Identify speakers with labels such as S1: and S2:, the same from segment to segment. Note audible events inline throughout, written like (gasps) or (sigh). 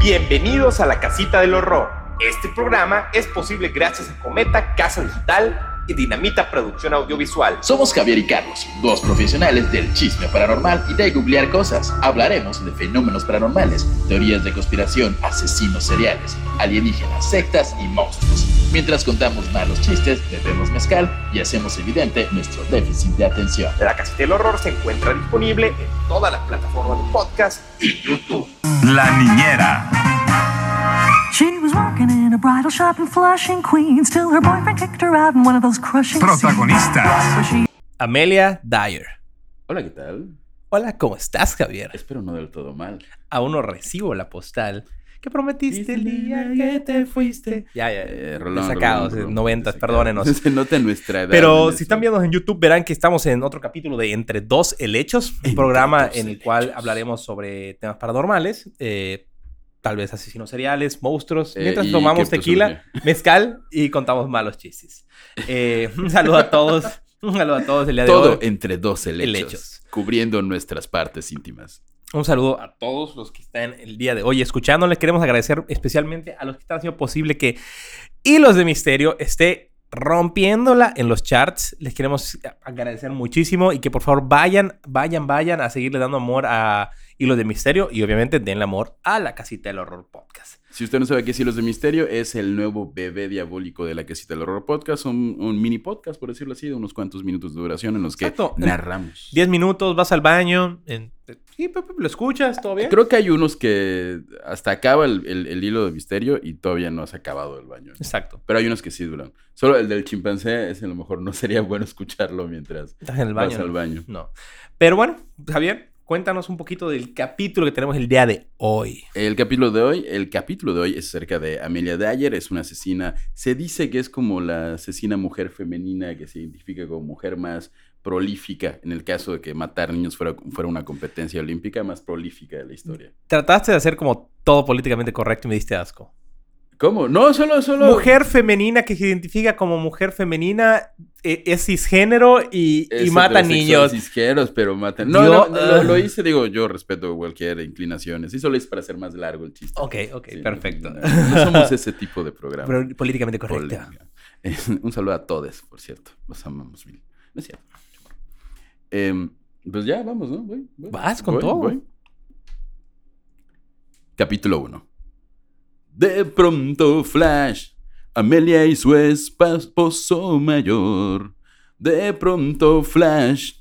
S1: Bienvenidos a la Casita del Horror. Este programa es posible gracias a Cometa Casa Digital y Dinamita Producción Audiovisual.
S2: Somos Javier y Carlos, dos profesionales del chisme paranormal y de googlear cosas. Hablaremos de fenómenos paranormales, teorías de conspiración, asesinos seriales, alienígenas, sectas y monstruos. Mientras contamos malos chistes, bebemos mezcal y hacemos evidente nuestro déficit de atención.
S1: La Casita del Horror se encuentra disponible en todas las plataformas de podcast y YouTube.
S3: La niñera. Protagonistas.
S4: Amelia Dyer.
S2: Hola, ¿qué tal?
S4: Hola, ¿cómo estás, Javier?
S2: Espero no del todo mal.
S4: Aún no recibo la postal que prometiste el día que te fuiste. Ya, ya,
S2: Eh. Rolón,
S4: Sacados,
S2: Rolón, Rolón,
S4: noventas,
S2: desacado.
S4: perdónenos. (laughs)
S2: Se nota nuestra edad.
S4: Pero si
S2: eso.
S4: están viendo en YouTube, verán que estamos en otro capítulo de Entre Dos Helechos, un
S2: Entre
S4: programa en el cual hablaremos sobre temas paranormales, eh, tal vez asesinos seriales, monstruos,
S2: Eh,
S4: mientras
S2: y
S4: tomamos tequila, (laughs) mezcal y contamos malos chistes. Eh, un saludo a todos, (laughs) un saludo a todos el día de
S2: Todo
S4: hoy.
S2: entre dos Helechos. cubriendo nuestras partes íntimas.
S4: Un saludo a todos los que están el día de hoy escuchándoles. Queremos agradecer especialmente a los que están haciendo posible que Hilos de Misterio esté rompiéndola en los charts. Les queremos agradecer muchísimo y que por favor vayan, vayan, vayan a seguirle dando amor a Hilos de Misterio y obviamente denle amor a la Casita del Horror Podcast.
S2: Si usted no sabe qué es Hilos de Misterio, es el nuevo bebé diabólico de la Casita del Horror Podcast, un, un mini podcast, por decirlo así, de unos cuantos minutos de duración en los que
S4: Exacto.
S2: narramos.
S4: 10 minutos, vas al baño, en- pe- lo escuchas, todo bien.
S2: Creo que hay unos que hasta acaba el, el- el hilo de misterio y todavía no has acabado el baño.
S4: Exacto.
S2: Pero hay unos que sí duran. Solo el del chimpancé, ese a lo mejor no sería (laughs) bueno escucharlo mientras
S4: Estás en el baño.
S2: vas al baño.
S4: No. Pero bueno, Javier, cuéntanos un poquito del capítulo que tenemos el día de hoy.
S2: El capítulo de hoy, el capítulo de hoy es acerca de Amelia Dyer, es una asesina, se dice que es como la asesina mujer femenina que se identifica como mujer más prolífica, en el caso de que matar niños fuera, fuera una competencia olímpica, más prolífica de la historia.
S4: Trataste de hacer como todo políticamente correcto y me diste asco.
S2: ¿Cómo? No, solo, solo...
S4: Mujer femenina que se identifica como mujer femenina eh, es cisgénero y, y
S2: Es
S4: mata
S2: heterosexual,
S4: niños.
S2: cisqueros, pero matan. No,
S4: Dios,
S2: no, no, lo, lo
S4: ah.
S2: hice, digo, yo respeto cualquier inclinación. Sí, solo es para hacer más largo el chiste.
S4: Ok, ok,
S2: Sí,
S4: perfecto.
S2: No, no somos ese tipo de programa.
S4: Pero políticamente.
S2: Eh, (laughs) Un saludo a todos, por cierto. Los amamos mil. No es cierto. Em, pues ya, vamos, ¿no? Voy, voy.
S4: Vas con
S2: Voy,
S4: todo.
S2: Capítulo 1. De pronto Flash, Amelia y su esposo mayor. De pronto Flash,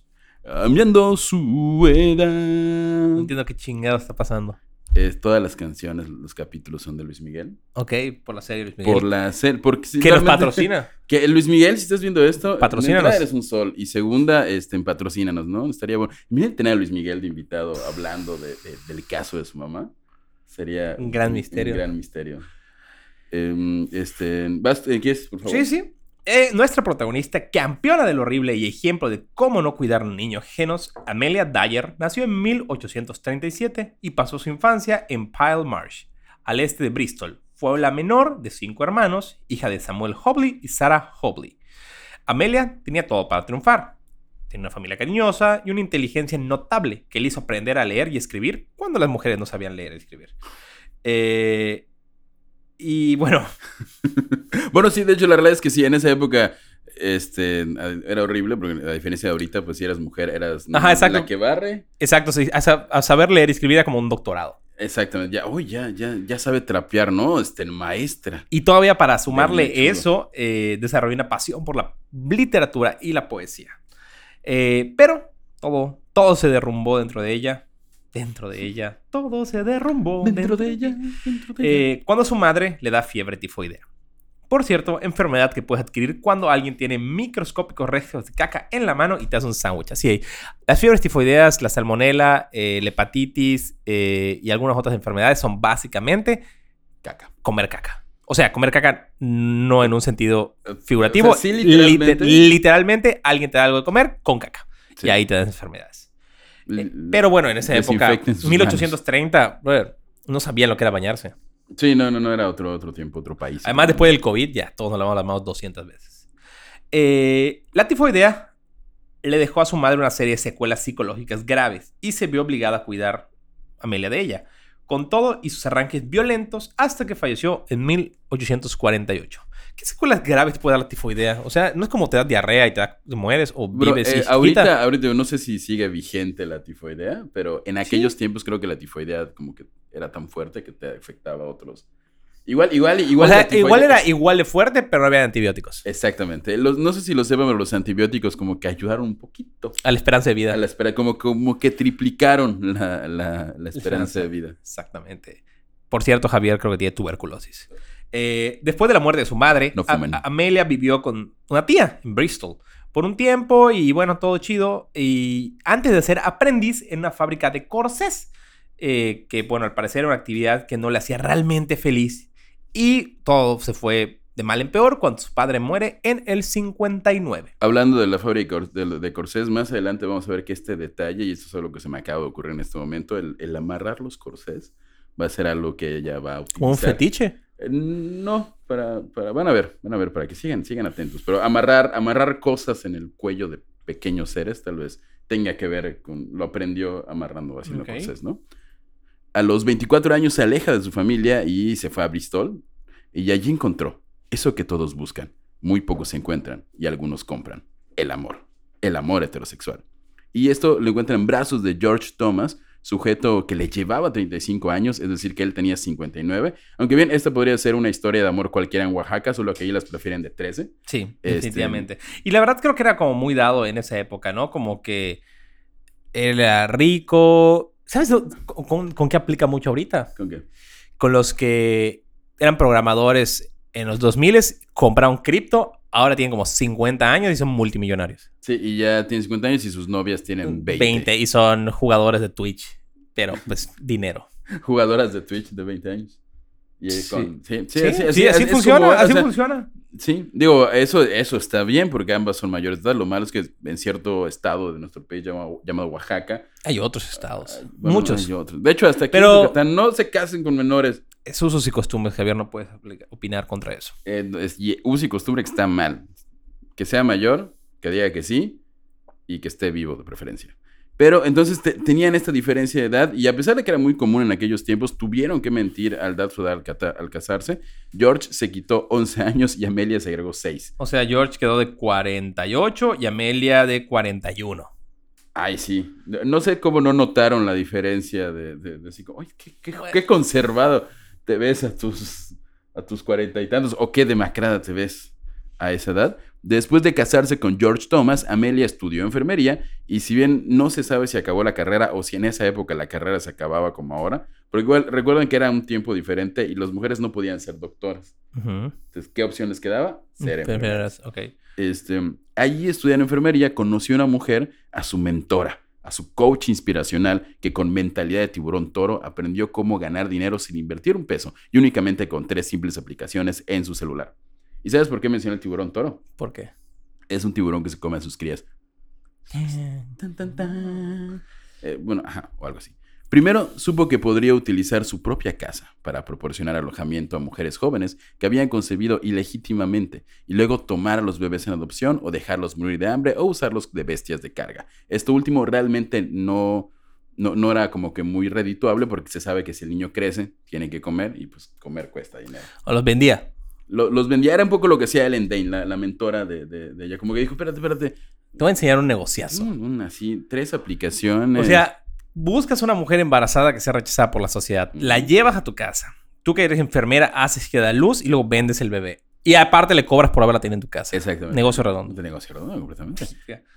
S2: cambiando su edad.
S4: No entiendo qué chingado está pasando.
S2: Es, todas las canciones, los capítulos son de Luis Miguel.
S4: Ok, por la serie Luis Miguel.
S2: Por la serie. Porque si
S4: que nos patrocina. (laughs)
S2: Que Luis Miguel, si estás viendo esto,
S4: Patrocínanos.
S2: eres un sol. Y segunda, este, patrocínanos, ¿no? Estaría bueno. Imagínate tener a Luis Miguel de invitado hablando de- de- del caso de su mamá. Sería
S4: Un gran misterio.
S2: Un gran misterio. Em, este, ¿vas, eh, ¿Quieres, por favor?
S4: Sí, sí. Eh, nuestra protagonista, campeona del horrible y ejemplo de cómo no cuidar a un niño ajenos, Amelia Dyer, nació en 1837 y pasó su infancia en Pile Marsh, al este de Bristol. Fue la menor de cinco hermanos, hija de Samuel Hobley y Sarah Hobley. Amelia tenía todo para triunfar. Tenía una familia cariñosa y una inteligencia notable que le hizo aprender a leer y escribir cuando las mujeres no sabían leer y escribir. Eh, y bueno, (laughs)
S2: Bueno, sí, de hecho, la realidad es que sí, en esa época este, era horrible, porque a diferencia de ahorita, pues si eras mujer, eras
S4: Ajá, exacto.
S2: la que barre.
S4: Exacto, sí, a, a saber leer y escribir era como un doctorado.
S2: Exactamente. Ya, ya, ya, ya sabe trapear, ¿no? Este, maestra.
S4: Y todavía para sumarle eso, eh, desarrolló una pasión por la literatura y la poesía. Eh, pero todo, todo se derrumbó dentro de ella. Dentro de ella. Todo se derrumbó.
S2: Dentro de ella, dentro de ella.
S4: Eh, cuando su madre le da fiebre tifoidea. Por cierto, enfermedad que puedes adquirir cuando alguien tiene microscópicos restos de caca en la mano y te hace un sándwich. Así hay. Las fiebres tifoideas, la salmonela, eh, la hepatitis eh, y algunas otras enfermedades son básicamente
S2: Caca.
S4: comer caca. O sea, comer caca no en un sentido figurativo.
S2: O sea, sí, literalmente.
S4: Lite- literalmente, alguien te da algo de comer con caca.
S2: Sí.
S4: Y ahí te das enfermedades.
S2: L-
S4: Eh, pero bueno, en esa época,
S2: desinfecten sus
S4: 1830, brother, no sabían lo que era bañarse.
S2: Sí, no, no, no era otro, otro tiempo, otro país.
S4: Además, después del COVID, ya todos nos lavamos las manos 200 veces. Eh, la tifoidea le dejó a su madre una serie de secuelas psicológicas graves y se vio obligada a cuidar a Amelia de ella. Con todo y sus arranques violentos hasta que falleció en 1848. ¿Qué secuelas graves te puede dar la tifoidea? O sea, no es como te das diarrea y te, da- te mueres o
S2: Bro,
S4: vives
S2: eh,
S4: y
S2: ahorita, ahorita yo no sé si sigue vigente la tifoidea, pero en aquellos tiempos creo que la tifoidea como que era tan fuerte que te afectaba a otros. Igual, igual, igual.
S4: o sea, igual era igual de fuerte, pero no había antibióticos.
S2: Exactamente. Los- no sé si lo sepan, pero los antibióticos como que ayudaron un poquito
S4: A la esperanza de vida.
S2: a la espera, como, como que triplicaron la, la- la esperanza de vida.
S4: Exactamente. Por cierto, Javier creo que tiene tuberculosis. Eh, después de la muerte de su madre,
S2: No
S4: Amelia vivió con una tía en Bristol por un tiempo y bueno, todo chido. Y antes de ser aprendiz en una fábrica de corsés, eh, que bueno, al parecer era una actividad que no le hacía realmente feliz. Y todo se fue de mal en peor cuando su padre muere en el 59.
S2: Hablando de la fábrica de, de- corsés, más adelante vamos a ver que este detalle, y esto es algo que se me acaba de ocurrir en este momento, el, el amarrar los corsés va a ser algo que ella va a utilizar.
S4: Como un fetiche.
S2: Eh, No, para, para, van a ver, van a ver, para que sigan, sigan atentos. Pero amarrar, amarrar cosas en el cuello de pequeños seres, tal vez tenga que ver con, lo aprendió amarrando haciendo
S4: Ok.
S2: corsés, ¿no? A los 24 años se aleja de su familia y se fue a Bristol. Y allí encontró eso que todos buscan. Muy pocos se encuentran y algunos compran. El amor. El amor heterosexual. Y esto lo encuentra en brazos de George Thomas, sujeto que le llevaba 35 años, es decir, que él tenía 59. Aunque bien, esta podría ser una historia de amor cualquiera en Oaxaca, solo que ahí las prefieren de 13.
S4: Sí,
S2: Este-
S4: definitivamente. Y la verdad creo que era como muy dado en esa época, ¿no? Como que él era rico. ¿Sabes lo- con, qué aplica mucho ahorita?
S2: ¿Con qué?
S4: Con los que eran programadores en los 2000 compraron cripto, ahora tienen como 50 años y son multimillonarios.
S2: Sí, y ya tiene 50 años y sus novias tienen 20.
S4: y son jugadores de Twitch. Pero pues (laughs) dinero.
S2: Jugadoras de Twitch de 20 años. Y
S4: Sí.
S2: con- sí,
S4: Sí, sí, así,
S2: es
S4: funciona,
S2: como- o
S4: así
S2: sea,
S4: funciona.
S2: Sí, digo, eso, eso está bien porque ambas son mayores de edad. Lo malo es que en cierto estado de nuestro país llamado, llamado Oaxaca.
S4: Hay otros estados.
S2: bueno,
S4: muchos.
S2: hay otros. De hecho, hasta aquí
S4: Pero-
S2: en Yucatán no se casen con menores.
S4: Es usos y costumbres, Javier, no puedes opinar contra eso.
S2: Eh, es uso y costumbre que está mal. Que sea mayor, que diga que sí y que esté vivo de preferencia. Pero entonces te- tenían esta diferencia de edad y a pesar de que era muy común en aquellos tiempos, tuvieron que mentir al dar su edad al, casarse. George se quitó 11 años y Amelia se agregó 6.
S4: O sea, George quedó de 48 y Amelia de 41.
S2: Ay, sí. No sé cómo no notaron la diferencia de, de, de así como, "Ay, qué, qué- qué conservado te ves a tus, a tus cuarenta y tantos, o qué demacrada te ves a esa edad. Después de casarse con George Thomas, Amelia estudió enfermería y si bien no se sabe si acabó la carrera o si en esa época la carrera se acababa como ahora, pero igual recuerden que era un tiempo diferente y las mujeres no podían ser doctoras. Entonces, ¿qué opción les quedaba? Ser enfermeras.
S4: Enfermeras, ok.
S2: Este, allí estudiando enfermería, conoció a una mujer, a su mentora, a su coach inspiracional, que con mentalidad de tiburón toro aprendió cómo ganar dinero sin invertir un peso y únicamente con tres simples aplicaciones en su celular. ¿Y sabes por qué mencioné el tiburón toro?
S4: ¿Por qué?
S2: Es un tiburón que se come a sus crías. Tan, tan, tan. Eh, bueno, ajá, o algo así. Primero, supo que podría utilizar su propia casa para proporcionar alojamiento a mujeres jóvenes que habían concebido ilegítimamente y luego tomar a los bebés en adopción o dejarlos morir de hambre o usarlos de bestias de carga. Esto último realmente no, no, no era como que muy redituable porque se sabe que si el niño crece, tiene que comer y pues comer cuesta dinero.
S4: O los vendía.
S2: Lo- los vendía, era un poco lo que hacía Ellen Dane, la, la mentora de, de- de ella, como que dijo, espérate, espérate,
S4: Te voy a enseñar un negociazo.
S2: Así, tres aplicaciones.
S4: O sea, buscas una mujer embarazada que sea rechazada por la sociedad, la llevas a tu casa. Tú que eres enfermera, haces que da luz y luego vendes el bebé. Y aparte le cobras por haberla tenido en tu casa.
S2: Exactamente.
S4: Negocio redondo.
S2: De negocio redondo, completamente.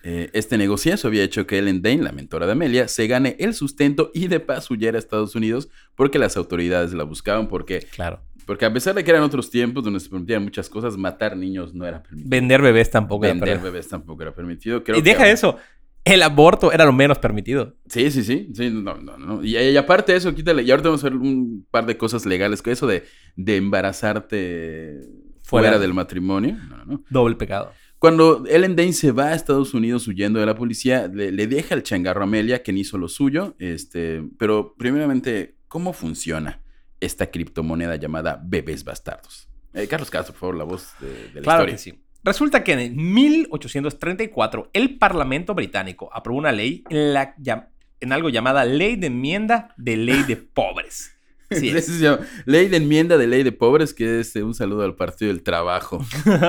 S2: Eh, este negociazo había hecho que Ellen Dane, la mentora de Amelia, se gane el sustento y de paso huyera a Estados Unidos porque las autoridades la buscaban. Porque,
S4: Claro.
S2: Porque a pesar de que eran otros tiempos donde se permitían muchas cosas, matar niños no era permitido.
S4: Vender bebés tampoco era
S2: Vender
S4: permitido.
S2: bebés tampoco era permitido. Creo
S4: Y deja eso. El aborto era lo menos permitido.
S2: Sí, sí, sí. sí no, no, no. Y, y aparte de eso, quítale. Y ahorita vamos a ver un par de cosas legales. Que eso de, de embarazarte fuera,
S4: Fuera.
S2: del matrimonio. No, no, no.
S4: Doble pecado.
S2: Cuando Ellen Dane se va a Estados Unidos huyendo de la policía, le, le deja el changarro a Amelia, quien hizo lo suyo. Este, pero primeramente, ¿cómo funciona esta criptomoneda llamada Bebés Bastardos? Eh, Carlos Castro, por favor, la voz de, de la
S4: Claro
S2: historia.
S4: que sí. Resulta que en 1834 el Parlamento británico aprobó una ley en, la, llam- en algo llamada Ley de Enmienda de Ley de (laughs) Pobres. Sí es.
S2: se llama Ley de enmienda de ley de pobres, que es eh, un saludo al Partido del Trabajo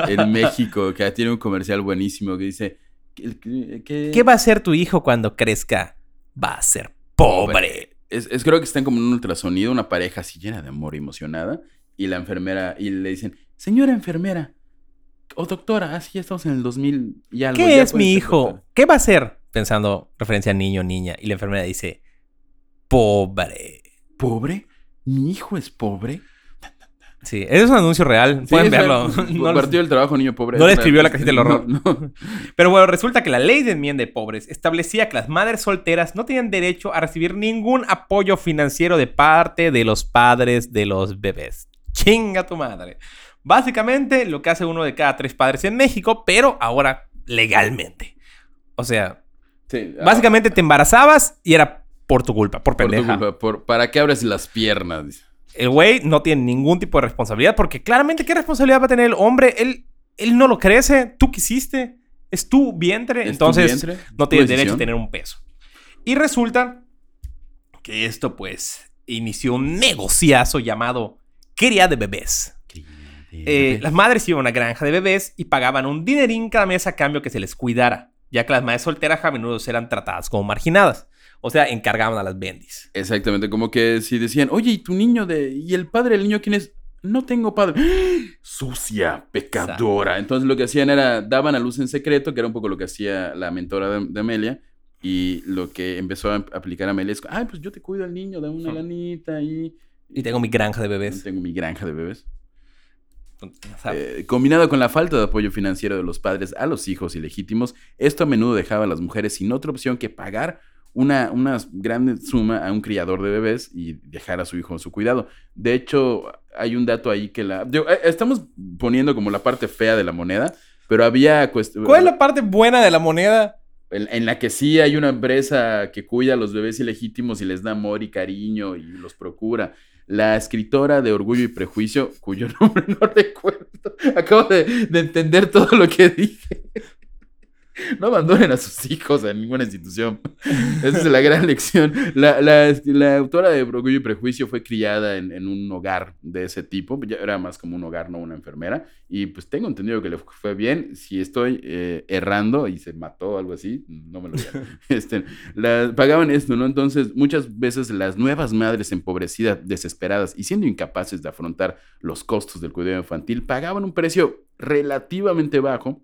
S2: en (laughs) México, que tiene un comercial buenísimo que dice...
S4: ¿Qué va a hacer tu hijo cuando crezca? Va a ser pobre.
S2: Es, es creo que están como en un ultrasonido, una pareja así llena de amor emocionada, y la enfermera, y le dicen, señora enfermera, o doctora, así ya estamos en el 2000 y algo.
S4: ¿Qué
S2: ya
S4: es mi
S2: ser
S4: hijo?
S2: doctora".
S4: ¿Qué va a hacer? Pensando referencia a niño niña. Y la enfermera dice, pobre.
S2: ¿Pobre? ¿Mi hijo es pobre?
S4: Sí, es un anuncio real. Pueden verlo. (laughs) (laughs)
S2: el
S4: No
S2: Partido del Trabajo, niño pobre.
S4: no le escribió la casita del horror.
S2: No, no. (laughs)
S4: Pero bueno, resulta que la ley de enmienda de pobres establecía que las madres solteras no tenían derecho a recibir ningún apoyo financiero de parte de los padres de los bebés. Chinga tu madre. Básicamente lo que hace uno de cada tres padres en México, pero ahora legalmente. O sea,
S2: Sí, ah,
S4: básicamente te embarazabas y era por tu culpa, por
S2: por tu
S4: pendeja.
S2: culpa, por- ¿Para qué abres las piernas?
S4: El güey no tiene ningún tipo de responsabilidad porque claramente qué responsabilidad va a tener el hombre. Él, él no lo crece, tú quisiste, es tu vientre,
S2: ¿Es tu
S4: entonces
S2: vientre?
S4: no
S2: ¿Tu
S4: tienes derecho a tener un peso. Y resulta que esto pues inició un negociazo llamado cría de bebés. Eh, las madres iban a una granja de bebés y pagaban un dinerín cada mes a cambio que se les cuidara, ya que las madres solteras a menudo eran tratadas como marginadas. O sea, encargaban a las bendis.
S2: Exactamente, como que si decían, oye, ¿y tu niño de... ¿Y el padre del niño quién es? No tengo padre. (gasps) Sucia, pecadora. Entonces lo que hacían era, daban a luz en secreto, que era un poco lo que hacía la mentora de, de Amelia. Y lo que empezó a aplicar Amelia es, ay, pues yo te cuido al niño, dame una lanita y...
S4: Y tengo mi granja de bebés.
S2: Tengo mi granja de bebés. Eh, combinado con la falta de apoyo financiero de los padres a los hijos ilegítimos, esto a menudo dejaba a las mujeres sin otra opción que pagar una, una grande suma a un criador de bebés y dejar a su hijo en su cuidado. De hecho, hay un dato ahí que la... digo, eh, estamos poniendo como la parte fea de la moneda, pero había...
S4: ¿Cuál es la parte buena de la moneda?
S2: en, en la que sí hay una empresa que cuida a los bebés ilegítimos y les da amor y cariño y los procura. La escritora de Orgullo y Prejuicio, cuyo (laughs) nombre no recuerdo, acabo de, de entender todo lo que dije. No abandonen a sus hijos a ninguna institución. Esa es la gran lección. La, la- la autora de Orgullo y Prejuicio fue criada en, en un hogar de ese tipo. Era más como un hogar, no una enfermera. Y pues tengo entendido que le fue bien. Si estoy eh, errando y se mató o algo así, no me lo digan. (laughs) este, la- pagaban esto, ¿no? Entonces, muchas veces las nuevas madres empobrecidas, desesperadas y siendo incapaces de afrontar los costos del cuidado infantil, pagaban un precio relativamente bajo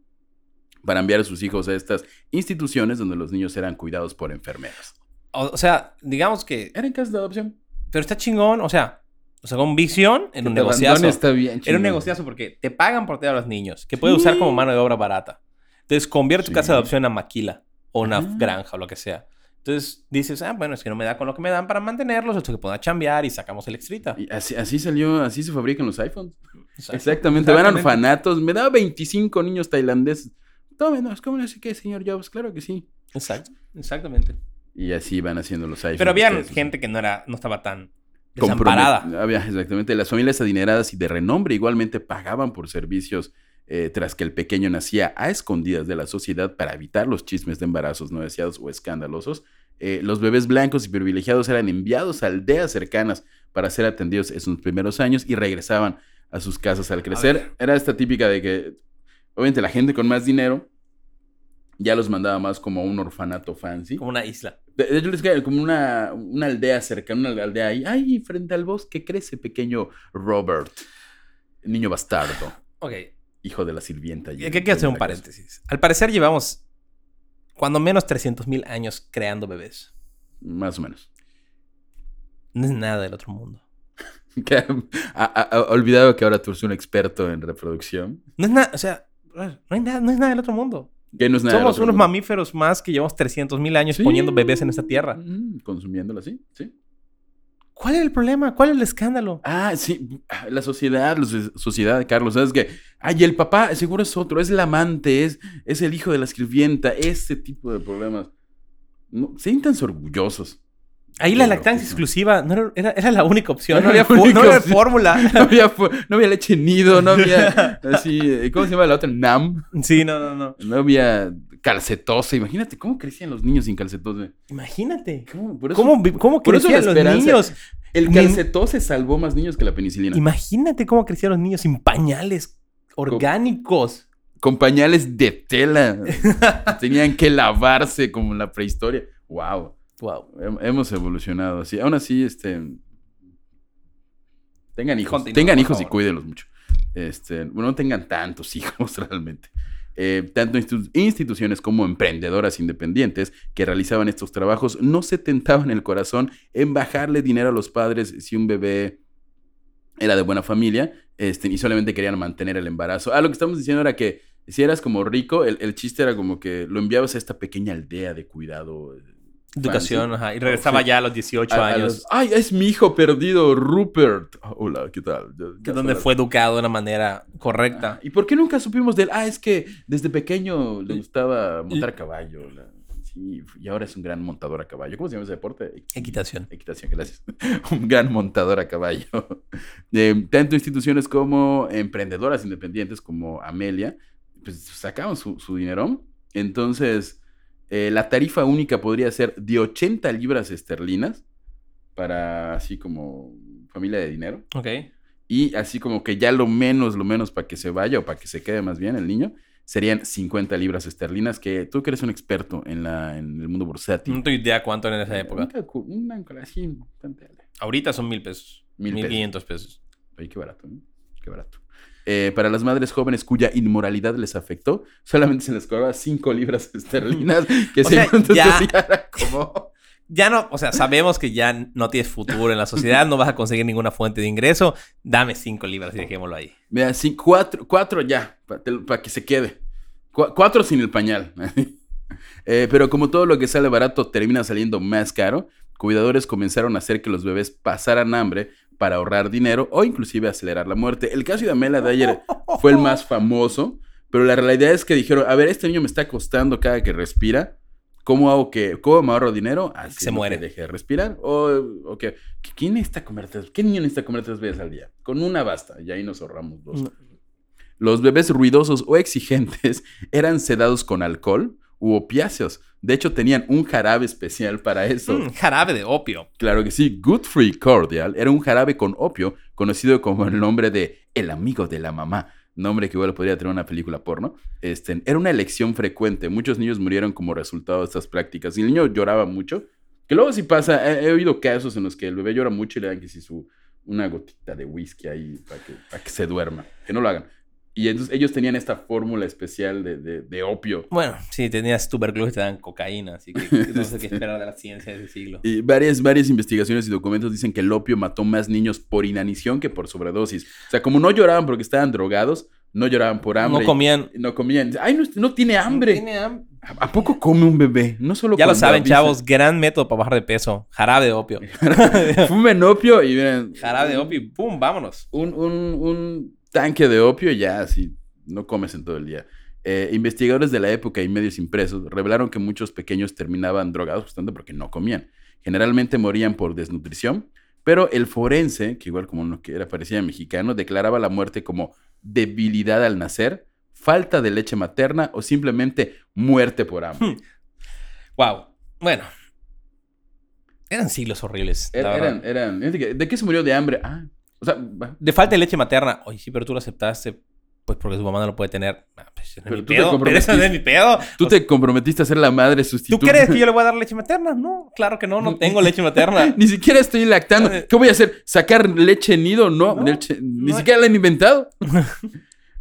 S2: para enviar a sus hijos a estas instituciones donde los niños eran cuidados por enfermeras.
S4: O, o sea, digamos que...
S2: ¿Eran casas de adopción?
S4: Pero está chingón, o sea, o sea, con visión en un negociazo.
S2: está bien
S4: Era un negociazo porque te pagan por tener a los niños, que puedes usar como mano de obra barata. Entonces convierte tu
S2: Sí.
S4: casa de adopción en maquila o una
S2: Ah.
S4: granja o lo que sea. Entonces dices, ah, bueno, es que no me da con lo que me dan para mantenerlos, esto que pueda chambear y sacamos el extrita.
S2: Y así, así salió, así se fabrican los iPhones.
S4: Exacto.
S2: Exactamente, van a
S4: Exactamente.
S2: orfanatos. Me da 25 niños tailandeses. Tómenos, ¿cómo no sé qué, señor Jobs? Claro que sí.
S4: Exacto, exactamente.
S2: Y así van haciendo los iPhones.
S4: Pero
S2: ustedes,
S4: gente que no era, no estaba tan desamparada.
S2: Había, exactamente. Las familias adineradas y de renombre igualmente pagaban por servicios eh, tras que el pequeño nacía a escondidas de la sociedad para evitar los chismes de embarazos no deseados o escandalosos. Eh, los bebés blancos y privilegiados eran enviados a aldeas cercanas para ser atendidos en sus primeros años y regresaban a sus casas al crecer. Era esta típica de que, obviamente, la gente con más dinero ya los mandaba más como a un orfanato fancy.
S4: Como una isla.
S2: De hecho, les como una, una aldea cercana, una aldea ahí. Ay, frente al bosque crece pequeño Robert, niño bastardo,
S4: Ok,
S2: hijo de la sirvienta. y
S4: hay
S2: el
S4: que hacer un paréntesis. Al parecer llevamos cuando menos 300.000 años creando bebés.
S2: Más o menos.
S4: No es nada del otro mundo. (laughs)
S2: Que olvidado que ahora tú eres un experto en reproducción.
S4: No es nada, o sea, no hay nada, no es nada del otro mundo.
S2: Que no es nada del
S4: Somos unos
S2: mundo.
S4: mamíferos más que llevamos 300.000 años
S2: Sí.
S4: poniendo bebés en esta tierra.
S2: Mm, Consumiéndolo así, sí.
S4: ¿Cuál es el problema? ¿Cuál es el escándalo?
S2: Ah, sí, la sociedad, la so- sociedad, Carlos, ¿sabes que Ay, el papá seguro es otro, es el amante, es, es el hijo de la escribienta, ese tipo de problemas. No, siéntanse orgullosos.
S4: Ahí la lactancia exclusiva no era, era- era la única opción. No había, no fórmula.
S2: No había, fu- (laughs) no había leche nido, no había (laughs) así, ¿cómo se llama la otra? Nam.
S4: Sí, no, no, no.
S2: No había calcetose. Imagínate cómo crecían los niños sin calcetose.
S4: Imagínate.
S2: ¿Cómo, por eso-
S4: ¿Cómo,
S2: por
S4: crecían los niños?
S2: El calcetose salvó más niños que la penicilina.
S4: Imagínate cómo crecían los niños sin pañales orgánicos.
S2: Con pañales de tela. (laughs) Tenían que lavarse como en la prehistoria. Wow.
S4: Wow.
S2: Hem- Hemos evolucionado así. Aún así, este. Tengan hijos.
S4: Continúa,
S2: tengan hijos y
S4: favor.
S2: cuídenlos mucho. Este, bueno, no tengan tantos (laughs) hijos realmente. Eh, tanto institu- instituciones como emprendedoras independientes que realizaban estos trabajos no se tentaban el corazón en bajarle dinero a los padres si un bebé era de buena familia este, y solamente querían mantener el embarazo. Ah, lo que estamos diciendo era que si eras como rico, el, el chiste era como que lo enviabas a esta pequeña aldea de cuidado.
S4: Educación, ajá. Y regresaba
S2: Sí.
S4: ya a los 18
S2: A- a
S4: años.
S2: los- Ay, es mi hijo perdido, Rupert. Ah, hola, ¿qué tal? Ya-
S4: donde fue educado de una manera correcta.
S2: ¿Y por qué nunca supimos de él? Ah, es que desde pequeño le gustaba montar a caballo. la- Sí, y ahora es un gran montador a caballo. ¿Cómo se llama ese deporte?
S4: Equitación.
S2: Equitación, gracias. (laughs) un gran montador a caballo. (laughs) Eh, tanto instituciones como emprendedoras independientes como Amelia, pues sacaban su, su dinero. Entonces, eh, la tarifa única podría ser de 80 libras esterlinas para así como familia de dinero.
S4: Ok.
S2: Y así como que ya lo menos, lo menos para que se vaya o para que se quede más bien el niño, serían 50 libras esterlinas, que tú que eres un experto en, la, en el mundo bursátil.
S4: No tengo idea cuánto era en esa
S2: Eh,
S4: época.
S2: una así,
S4: Ahorita son mil pesos.
S2: Mil
S4: quinientos pesos.
S2: Oye, qué barato, ¿no? Qué barato. Eh, para las madres jóvenes cuya inmoralidad les afectó, solamente se les cobraba 5 libras (laughs) esterlinas, que
S4: O sea,
S2: según tu
S4: ya-
S2: como...
S4: Ya no, o sea, sabemos que ya no tienes futuro en la sociedad, no vas a conseguir ninguna fuente de ingreso. Dame cinco libras y dejémoslo ahí.
S2: Mira, sí, cuatro, cuatro ya, para que se quede. Cu- cuatro sin el pañal. (laughs) Eh, pero como todo lo que sale barato termina saliendo más caro, cuidadores comenzaron a hacer que los bebés pasaran hambre para ahorrar dinero o inclusive acelerar la muerte. El caso de Amelia Dyer fue el más famoso, pero la realidad es que dijeron, a ver, este niño me está costando cada que respira. ¿Cómo hago que, cómo me ahorro dinero? Así
S4: Se muere.
S2: deje de respirar. O, o que, ¿quién necesita comer tres, ¿Qué niño necesita comer tres veces al día? Con una basta, y ahí nos ahorramos dos.
S4: No.
S2: Los bebés ruidosos o exigentes (laughs) eran sedados con alcohol u opiáceos. De hecho, tenían un jarabe especial para eso.
S4: Mm, jarabe de opio.
S2: Claro que sí, Good Free Cordial era un jarabe con opio conocido como el nombre de El amigo de la mamá. Nombre que igual podría tener una película porno. Este, era una elección frecuente. Muchos niños murieron como resultado de estas prácticas. Y el niño lloraba mucho. Que luego sí pasa. He, he oído casos en los que el bebé llora mucho y le dan que si su una gotita de whisky ahí para que, para que se duerma. Que no lo hagan. Y entonces ellos tenían esta fórmula especial de, de- de opio.
S4: Bueno, si tenías tuberculosis te dan cocaína, así que (laughs) no sé qué esperar de la ciencia de ese siglo.
S2: Y varias, varias investigaciones y documentos dicen que el opio mató más niños por inanición que por sobredosis. O sea, como no lloraban porque estaban drogados, no lloraban por hambre.
S4: No comían.
S2: No comían. Ay, no, no tiene hambre.
S4: Tiene ham-
S2: ¿A a poco come un bebé? No solo
S4: Ya lo saben,
S2: avisa.
S4: chavos, gran método para bajar de peso. Jarabe de opio. (laughs)
S2: Fumen opio y miren.
S4: Jarabe de opio y ¡pum! Vámonos.
S2: Un, un, un tanque de opio ya así no comes en todo el día. Eh, investigadores de la época y medios impresos revelaron que muchos pequeños terminaban drogados justamente porque no comían. Generalmente morían por desnutrición, pero el forense, que igual como no que era parecía mexicano, declaraba la muerte como debilidad al nacer, falta de leche materna o simplemente muerte por hambre.
S4: Wow. Bueno. Eran siglos horribles.
S2: Er- eran, eran, ¿De qué se murió de hambre? Ah, o sea.
S4: De falta de leche materna. Oye, sí, pero tú lo aceptaste. Pues porque tu mamá no lo puede tener. Ah, pues, no es
S2: Pero
S4: mi
S2: tú te
S4: pedo. Pero eso no es mi pedo.
S2: tú te comprometiste a ser la madre
S4: ¿Tú
S2: sustituta.
S4: crees que yo le voy a dar leche materna? No, claro que no, no (laughs) tengo leche materna.
S2: Ni siquiera estoy lactando. ¿Qué voy a hacer? ¿Sacar leche nido? No,
S4: No,
S2: leche- ni
S4: no.
S2: siquiera la han inventado. (laughs)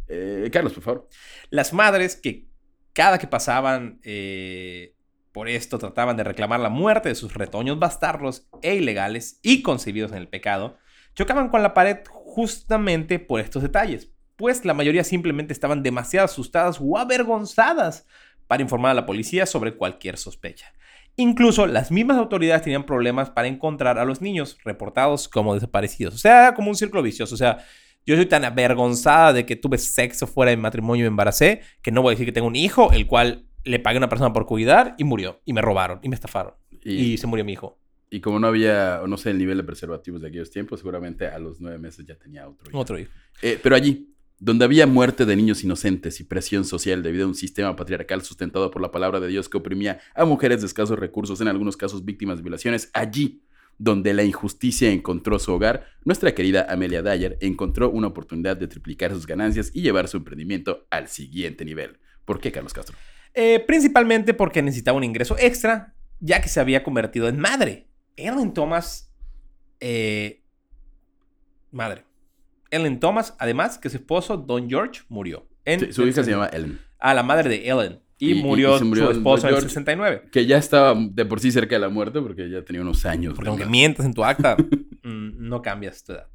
S2: Eh, Carlos, por favor.
S4: Las madres que cada que pasaban eh, por esto trataban de reclamar la muerte de sus retoños bastardos e ilegales y concebidos en el pecado, chocaban con la pared justamente por estos detalles, pues la mayoría simplemente estaban demasiado asustadas o avergonzadas para informar a la policía sobre cualquier sospecha. Incluso las mismas autoridades tenían problemas para encontrar a los niños reportados como desaparecidos. O sea, era como un círculo vicioso. O sea, yo soy tan avergonzada de que tuve sexo fuera de mi matrimonio y me embaracé que no voy a decir que tengo un hijo, el cual le pagué a una persona por cuidar y murió. Y me robaron y me estafaron.
S2: Y,
S4: Y, se murió mi hijo.
S2: Y como no había, no sé, el nivel de preservativos de aquellos tiempos, seguramente a los nueve meses ya tenía otro. hijo.
S4: Otro hijo.
S2: Eh, pero allí, donde había muerte de niños inocentes y presión social debido a un sistema patriarcal sustentado por la palabra de Dios que oprimía a mujeres de escasos recursos, en algunos casos víctimas de violaciones, allí donde la injusticia encontró su hogar, nuestra querida Amelia Dyer encontró una oportunidad de triplicar sus ganancias y llevar su emprendimiento al siguiente nivel. ¿Por qué, Carlos Castro?
S4: Eh, principalmente porque necesitaba un ingreso extra, ya que se había convertido en madre. Ellen Thomas. eh, madre. Ellen Thomas, además, que su esposo, Don George, murió. en-
S2: Sí, su hija se llama Ellen,
S4: Ah, la madre de Ellen. Y, murió,
S2: y se murió
S4: su esposo en el
S2: George.
S4: 69.
S2: que ya estaba de por sí cerca de la muerte porque ya tenía unos años.
S4: Porque aunque mientas en tu acta, (laughs) mm, no cambias tu edad.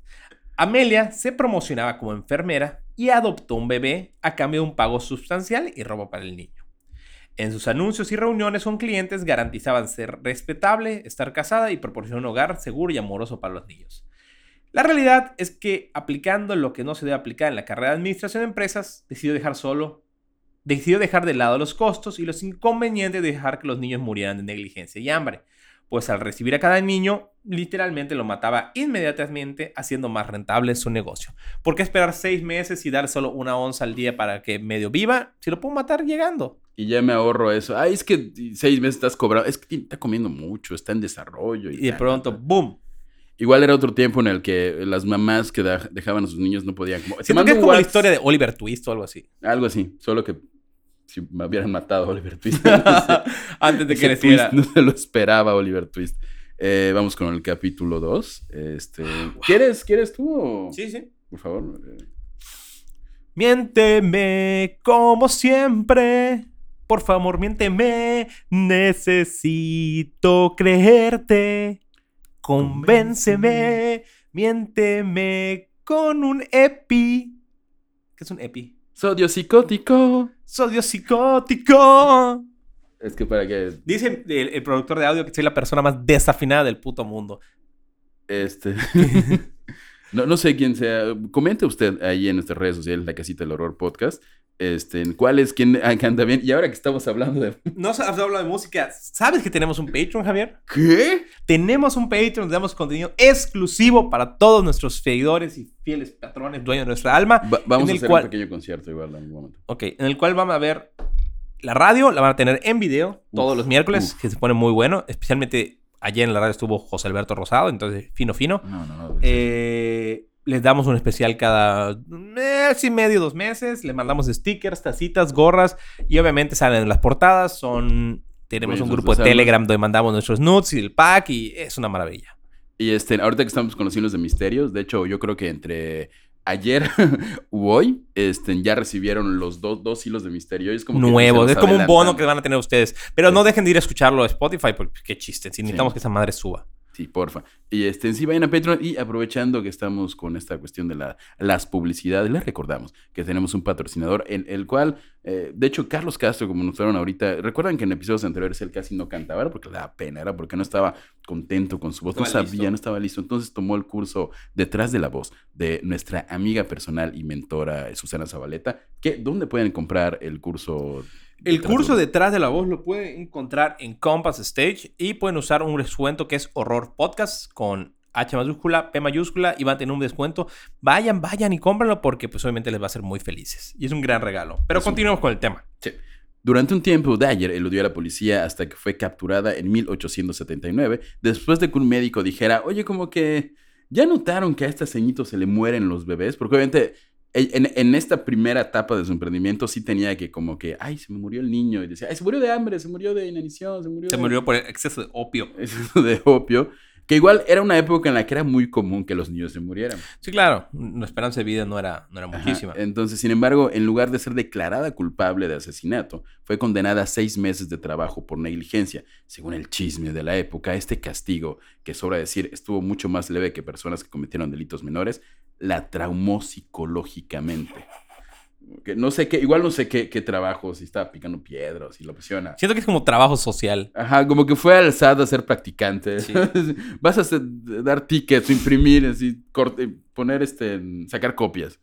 S4: Amelia se promocionaba como enfermera y adoptó un bebé a cambio de un pago sustancial y robo para el niño. En sus anuncios y reuniones con clientes garantizaban ser respetable, estar casada y proporcionar un hogar seguro y amoroso para los niños. La realidad es que aplicando lo que no se debe aplicar en la carrera de administración de empresas, decidió dejar solo, decidió dejar de lado los costos y los inconvenientes de dejar que los niños murieran de negligencia y hambre pues al recibir a cada niño, literalmente lo mataba inmediatamente, haciendo más rentable su negocio. ¿Por qué esperar seis meses y dar solo una onza al día para que medio viva? Si lo puedo matar llegando.
S2: Y ya me ahorro eso. Ay, es que seis meses estás cobrando. Es que está comiendo mucho, está en desarrollo.
S4: Y de
S2: tal,
S4: pronto,
S2: tal.
S4: ¡boom!
S2: Igual era otro tiempo en el que las mamás que dejaban a sus niños no podían. Como, "Te
S4: Siento que es como la
S2: WhatsApp".
S4: historia de Oliver Twist o algo así.
S2: Algo así. Solo que si me hubieran matado a Oliver Twist. (laughs) (laughs)
S4: Antes de que creciera.
S2: no se lo esperaba Oliver Twist. Eh, vamos con el capítulo 2. Este, ¿quieres, ¿Quieres tú?
S4: Sí, sí.
S2: Por favor.
S4: Miénteme como siempre. Por favor, miénteme. Necesito creerte. Convénceme. Miénteme con un epi. ¿Qué es un epi?
S2: Sodio psicótico.
S4: Sodio psicótico.
S2: Es que para que
S4: Dice el, el productor de audio que soy la persona más desafinada del puto mundo.
S2: Este. (laughs) no, no sé quién sea. Comente usted ahí en nuestras redes sociales, la casita del horror podcast. Este, cuál es quién (laughs) anda bien. Y ahora que estamos hablando de.
S4: No has hablado de música. ¿Sabes que tenemos un Patreon, Javier?
S2: ¿Qué?
S4: Tenemos un Patreon donde damos contenido exclusivo para todos nuestros seguidores y fieles patrones, dueños de nuestra alma.
S2: Va- vamos a hacer
S4: cual-
S2: un pequeño concierto igual en algún momento.
S4: Ok, en el cual vamos a ver la radio, la van a tener en video todos
S2: Uf,
S4: los miércoles,
S2: uf.
S4: que se pone muy bueno. Especialmente ayer en la radio estuvo José Alberto Rosado, entonces fino, fino.
S2: No, no, no.
S4: Eh, les damos un especial cada mes y medio, dos meses. Les mandamos stickers, tacitas, gorras y obviamente salen en las portadas. Son tenemos un grupo de. Telegram donde mandamos nuestros nudes y el pack y es una maravilla.
S2: Y este, ahorita que estamos con los signos de misterios, de hecho, yo creo que entre ayer (laughs) u hoy, este, ya recibieron los dos, dos hilos de misterio. Y es como
S4: Nuevos, es como un bono que van a tener ustedes. Pero
S2: Sí.
S4: no dejen de ir a escucharlo a Spotify porque qué chiste. Si necesitamos que esa madre suba.
S2: Sí, porfa. Y este, en sí vayan a Patreon y aprovechando que estamos con esta cuestión de la, las publicidades, les recordamos que tenemos un patrocinador en el cual, eh, de hecho, Carlos Castro, como nos fueron ahorita, recuerdan que en episodios anteriores él casi no cantaba, era porque le daba pena, era porque no estaba contento con su voz, no sabía,
S4: listo.
S2: no estaba listo. Entonces tomó el curso Detrás de la Voz de nuestra amiga personal y mentora Susana Zabaleta. Que, ¿Dónde pueden comprar el curso?
S4: El
S2: Detrás
S4: curso detrás de la voz lo pueden encontrar en Compass Stage y pueden usar un descuento que es Horror Podcast con H mayúscula, P mayúscula y van a tener un descuento. Vayan, vayan y cómprenlo porque pues obviamente les va a hacer muy felices. Y es un gran regalo. Pero
S2: Es un-
S4: continuemos con el tema.
S2: Sí. Durante un tiempo, Dyer eludió a la policía hasta que fue capturada en 1879, después de que un médico dijera, oye, como que ya notaron que a este ceñito se le mueren los bebés, porque obviamente en, en esta primera etapa de su emprendimiento sí tenía que como que, ay, se me murió el niño, y decía, ay, se murió de hambre, se murió de inanición, se murió
S4: Se
S2: de...
S4: murió por el exceso de opio. (laughs)
S2: Eso de opio, que igual era una época en la que era muy común que los niños se murieran.
S4: Sí, claro. La esperanza de vida no era, no era
S2: Ajá.
S4: muchísima.
S2: Entonces, sin embargo, en lugar de ser declarada culpable de asesinato, fue condenada a seis meses de trabajo por negligencia. Según el chisme de la época, este castigo, que sobra decir estuvo mucho más leve que personas que cometieron delitos menores, la traumó psicológicamente. Que no sé qué, igual no sé qué, qué trabajo, si estaba picando piedras, si lo presiona.
S4: Siento que es como trabajo social.
S2: Ajá, como que fue al SAT a ser practicante.
S4: Sí. (laughs)
S2: Vas a hacer- dar tickets, imprimir, así, corte, poner este, sacar copias.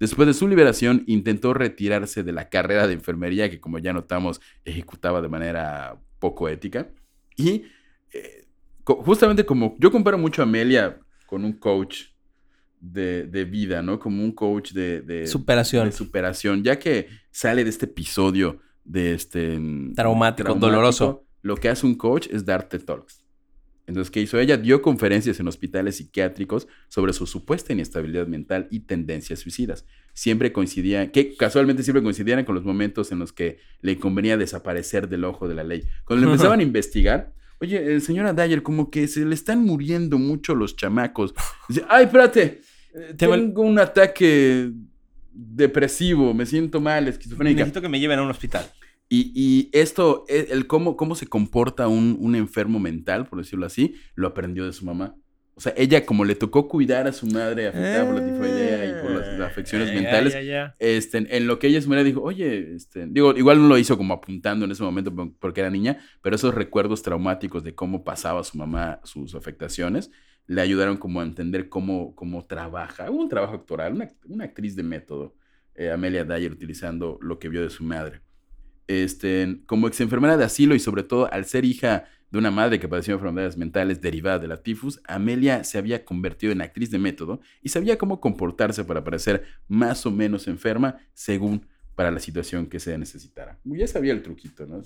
S2: Después de su liberación, intentó retirarse de la carrera de enfermería que, como ya notamos, ejecutaba de manera poco ética. Y eh, justamente como yo comparo mucho a Amelia con un coach de, de vida, ¿no? Como un coach de, de-
S4: Superación.
S2: de superación, ya que sale de este episodio de este mm,
S4: Traumático, doloroso.
S2: Lo que hace un coach es darte talks. Entonces, ¿qué hizo ella? Dio conferencias en hospitales psiquiátricos sobre su supuesta inestabilidad mental y tendencias suicidas. Siempre coincidían, que casualmente siempre coincidían con los momentos en los que le convenía desaparecer del ojo de la ley. Cuando le (laughs) empezaban a investigar, oye, señora Dyer, como que se le están muriendo mucho los chamacos. Dice, ay, espérate, eh,
S4: Tengo
S2: un ataque depresivo, me siento mal, esquizofrénica.
S4: Necesito que me lleven a un hospital.
S2: Y, y esto, el, el cómo, cómo se comporta un, un enfermo mental, por decirlo así, lo aprendió de su mamá. O sea, ella como le tocó cuidar a su madre afectada por la tifoidea y por las, las afecciones
S4: Eh,
S2: mentales, este, en lo que ella su madre dijo, oye, este, digo, igual no lo hizo como apuntando en ese momento por- porque era niña, pero esos recuerdos traumáticos de cómo pasaba su mamá sus afectaciones, le ayudaron como a entender cómo, cómo trabaja, un trabajo actoral, una, actriz de método, eh, Amelia Dyer, utilizando lo que vio de su madre. Este, como ex enfermera de asilo y sobre todo al ser hija de una madre que padeció enfermedades mentales derivadas de la tifus, Amelia se había convertido en actriz de método y sabía cómo comportarse para parecer más o menos enferma según para la situación que se necesitara. Ya sabía el truquito, ¿no?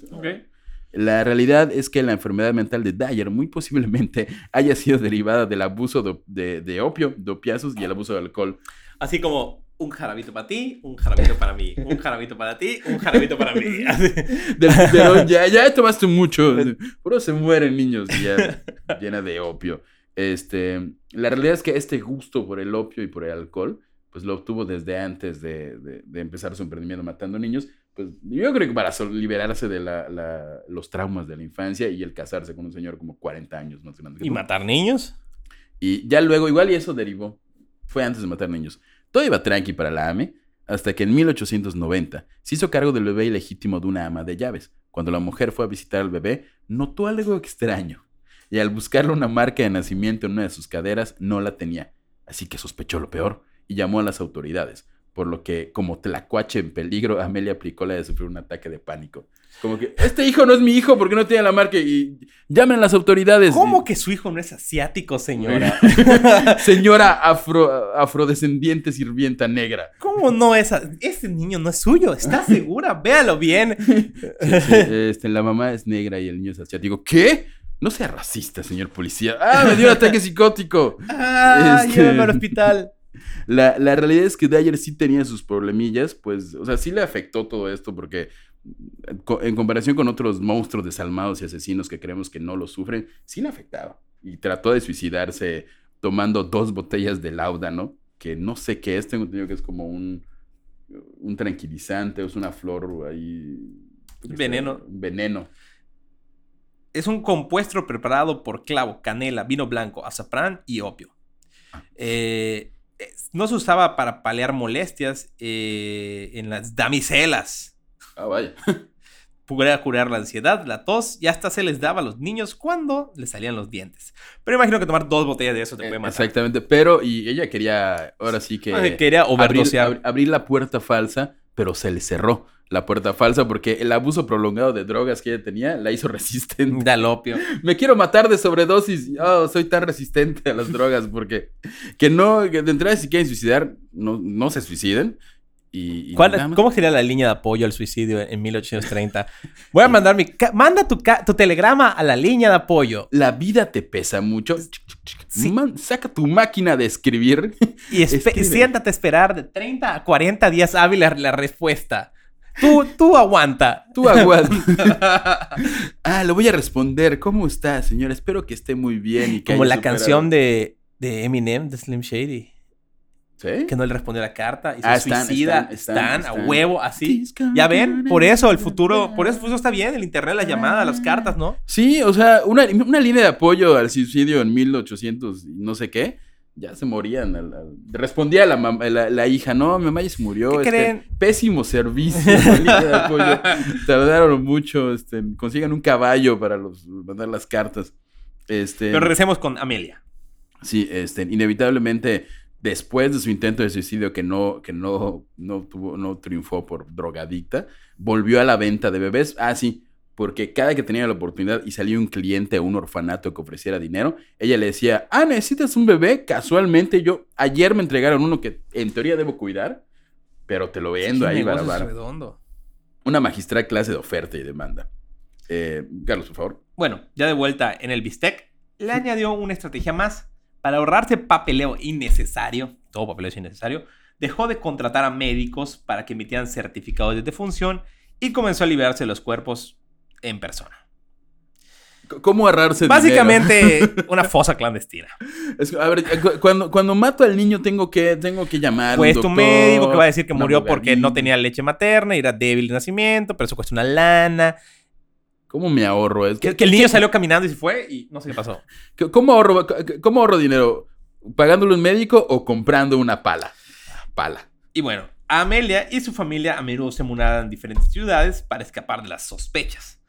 S2: La realidad es que la enfermedad mental de Dyer muy posiblemente (laughs) haya sido derivada del abuso de, de- de opio, de y el abuso de alcohol.
S4: Así como un jarabito para ti, un jarabito para mí, un jarabito para ti, un jarabito para mí. (laughs)
S2: Del ya, ya tomaste mucho. Puro se mueren niños ya llena de opio. Este, la realidad es que este gusto por el opio y por el alcohol, pues lo obtuvo desde antes de, de- de empezar su emprendimiento matando niños. Pues yo creo que para liberarse de la- la- los traumas de la infancia y el casarse con un señor como 40 años más grande que
S4: ¿Y
S2: tú.
S4: matar niños?
S2: Y ya luego, igual y eso derivó. Fue antes de matar niños. Todo iba tranqui para la AME, hasta que en 1890 se hizo cargo del bebé ilegítimo de una ama de llaves. Cuando la mujer fue a visitar al bebé, notó algo extraño. Y al buscarle una marca de nacimiento en una de sus caderas, no la tenía. Así que sospechó lo peor y llamó a las autoridades. Por lo que, como tlacuache en peligro, Amelia aplicó la de sufrir un ataque de pánico. Como que, este hijo no es mi hijo porque no tiene la marca y llamen a las autoridades.
S4: ¿Cómo que su hijo no es asiático, señora? (laughs) (laughs)
S2: Señora afro, afrodescendiente sirvienta negra.
S4: ¿Cómo no es? Ese niño no es suyo, ¿estás (laughs) segura? Véalo bien.
S2: Sí, sí, este, la mamá es negra y el niño es asiático. ¿Qué? No sea racista, señor policía. ¡Ah, me dio un ataque psicótico!
S4: Ah,
S2: Este-
S4: llévame al hospital.
S2: La, la realidad es que Dyer sí tenía sus problemillas, pues, o sea, sí le afectó todo esto porque mm, en comparación con otros monstruos desalmados y asesinos que creemos que no lo sufren, sí le afectaba. Y trató de suicidarse tomando dos botellas de láudano, que no sé qué es, tengo entendido que es como un, un tranquilizante, o es una flor ahí...
S4: Veneno.
S2: Veneno.
S4: Es un compuesto preparado por clavo, canela, vino blanco, azafrán y opio. Eh, es- no se usaba para paliar molestias eh, en las damiselas.
S2: Ah, vaya.
S4: Podría curar la ansiedad, la tos y hasta se les daba a los niños cuando les salían los dientes. Pero imagino que tomar dos botellas de eso te puede matar.
S2: Exactamente, pero y ella quería, ahora sí que...
S4: Ah, quería
S2: abrir, ab- abrir la puerta falsa, pero se le cerró la puerta falsa porque el abuso prolongado de drogas que ella tenía la hizo (laughs) resistente.
S4: Da el opio.
S2: Me quiero matar de sobredosis. Oh, soy tan resistente a las (laughs) drogas porque que no, que de entrada si quieren suicidar, no, no se suiciden. Y, y
S4: ¿Cuál-
S2: nada más.
S4: ¿Cómo sería la línea de apoyo al suicidio en 1830? Voy a mandar mi... Manda tu, tu telegrama a la línea de apoyo.
S2: La vida te pesa mucho.
S4: Sí.
S2: Man, saca tu máquina de escribir.
S4: Y
S2: Escribe.
S4: siéntate a esperar de 30 a 40 días hábiles la respuesta. Tú, tú aguanta.
S2: Tú (laughs) aguanta. (laughs) ah, lo voy a responder. ¿Cómo está, señor? Espero que esté muy bien. Y que
S4: Como
S2: haya
S4: la
S2: superado-
S4: canción de, de Eminem, de Slim Shady.
S2: ¿Sí?
S4: Que no le respondió la carta y se
S2: Ah, están,
S4: suicida.
S2: están,
S4: Están,
S2: están,
S4: a huevo, así. Ya ven, por eso el futuro, por eso el futuro está bien, el internet, las llamadas, las cartas, ¿no?
S2: Sí, o sea, una, una línea de apoyo al suicidio en 1800 y no sé qué. Ya se morían. al- al- Respondía la, la, la hija, no, mi mamá ya se murió.
S4: ¿Qué
S2: este,
S4: creen?
S2: Pésimo servicio. (laughs) Tardaron mucho. Este, consigan un caballo para los, mandar las cartas. Este,
S4: Pero regresemos con Amelia.
S2: Sí, este, inevitablemente, después de su intento de suicidio que no, que no, no tuvo, no triunfó por drogadicta, volvió a la venta de bebés. Ah, sí, porque cada que tenía la oportunidad y salía un cliente a un orfanato que ofreciera dinero, ella le decía, ah, ¿necesitas un bebé? Casualmente yo, ayer me entregaron uno que en teoría debo cuidar, pero te lo vendo ahí,
S4: Negocio
S2: barabar.
S4: redondo.
S2: Una magistral clase de oferta y demanda. Eh, Carlos, por favor.
S4: Bueno, ya de vuelta en el bistec, le añadió una estrategia más. Para ahorrarse papeleo innecesario, todo papeleo es innecesario, dejó de contratar a médicos para que emitieran certificados de defunción y comenzó a liberarse de los cuerpos en persona.
S2: ¿Cómo ahorrarse dinero?
S4: Básicamente (laughs) una fosa clandestina.
S2: Es a ver, cu- cuando, cuando mato al niño tengo que, tengo que llamar. a un
S4: Pues tu
S2: doctor,
S4: médico que va a decir que murió porque no tenía leche materna y era débil de nacimiento, pero eso cuesta una lana.
S2: ¿Cómo me ahorro? Es
S4: Que, que el niño salió caminando y se fue y no sé qué pasó.
S2: ¿Qué- ¿Cómo ahorro, ¿Cómo ahorro dinero? ¿Pagándole un médico o comprando una pala? Pala.
S4: Y bueno, Amelia y su familia a menudo se mudaban en diferentes ciudades para escapar de las sospechas,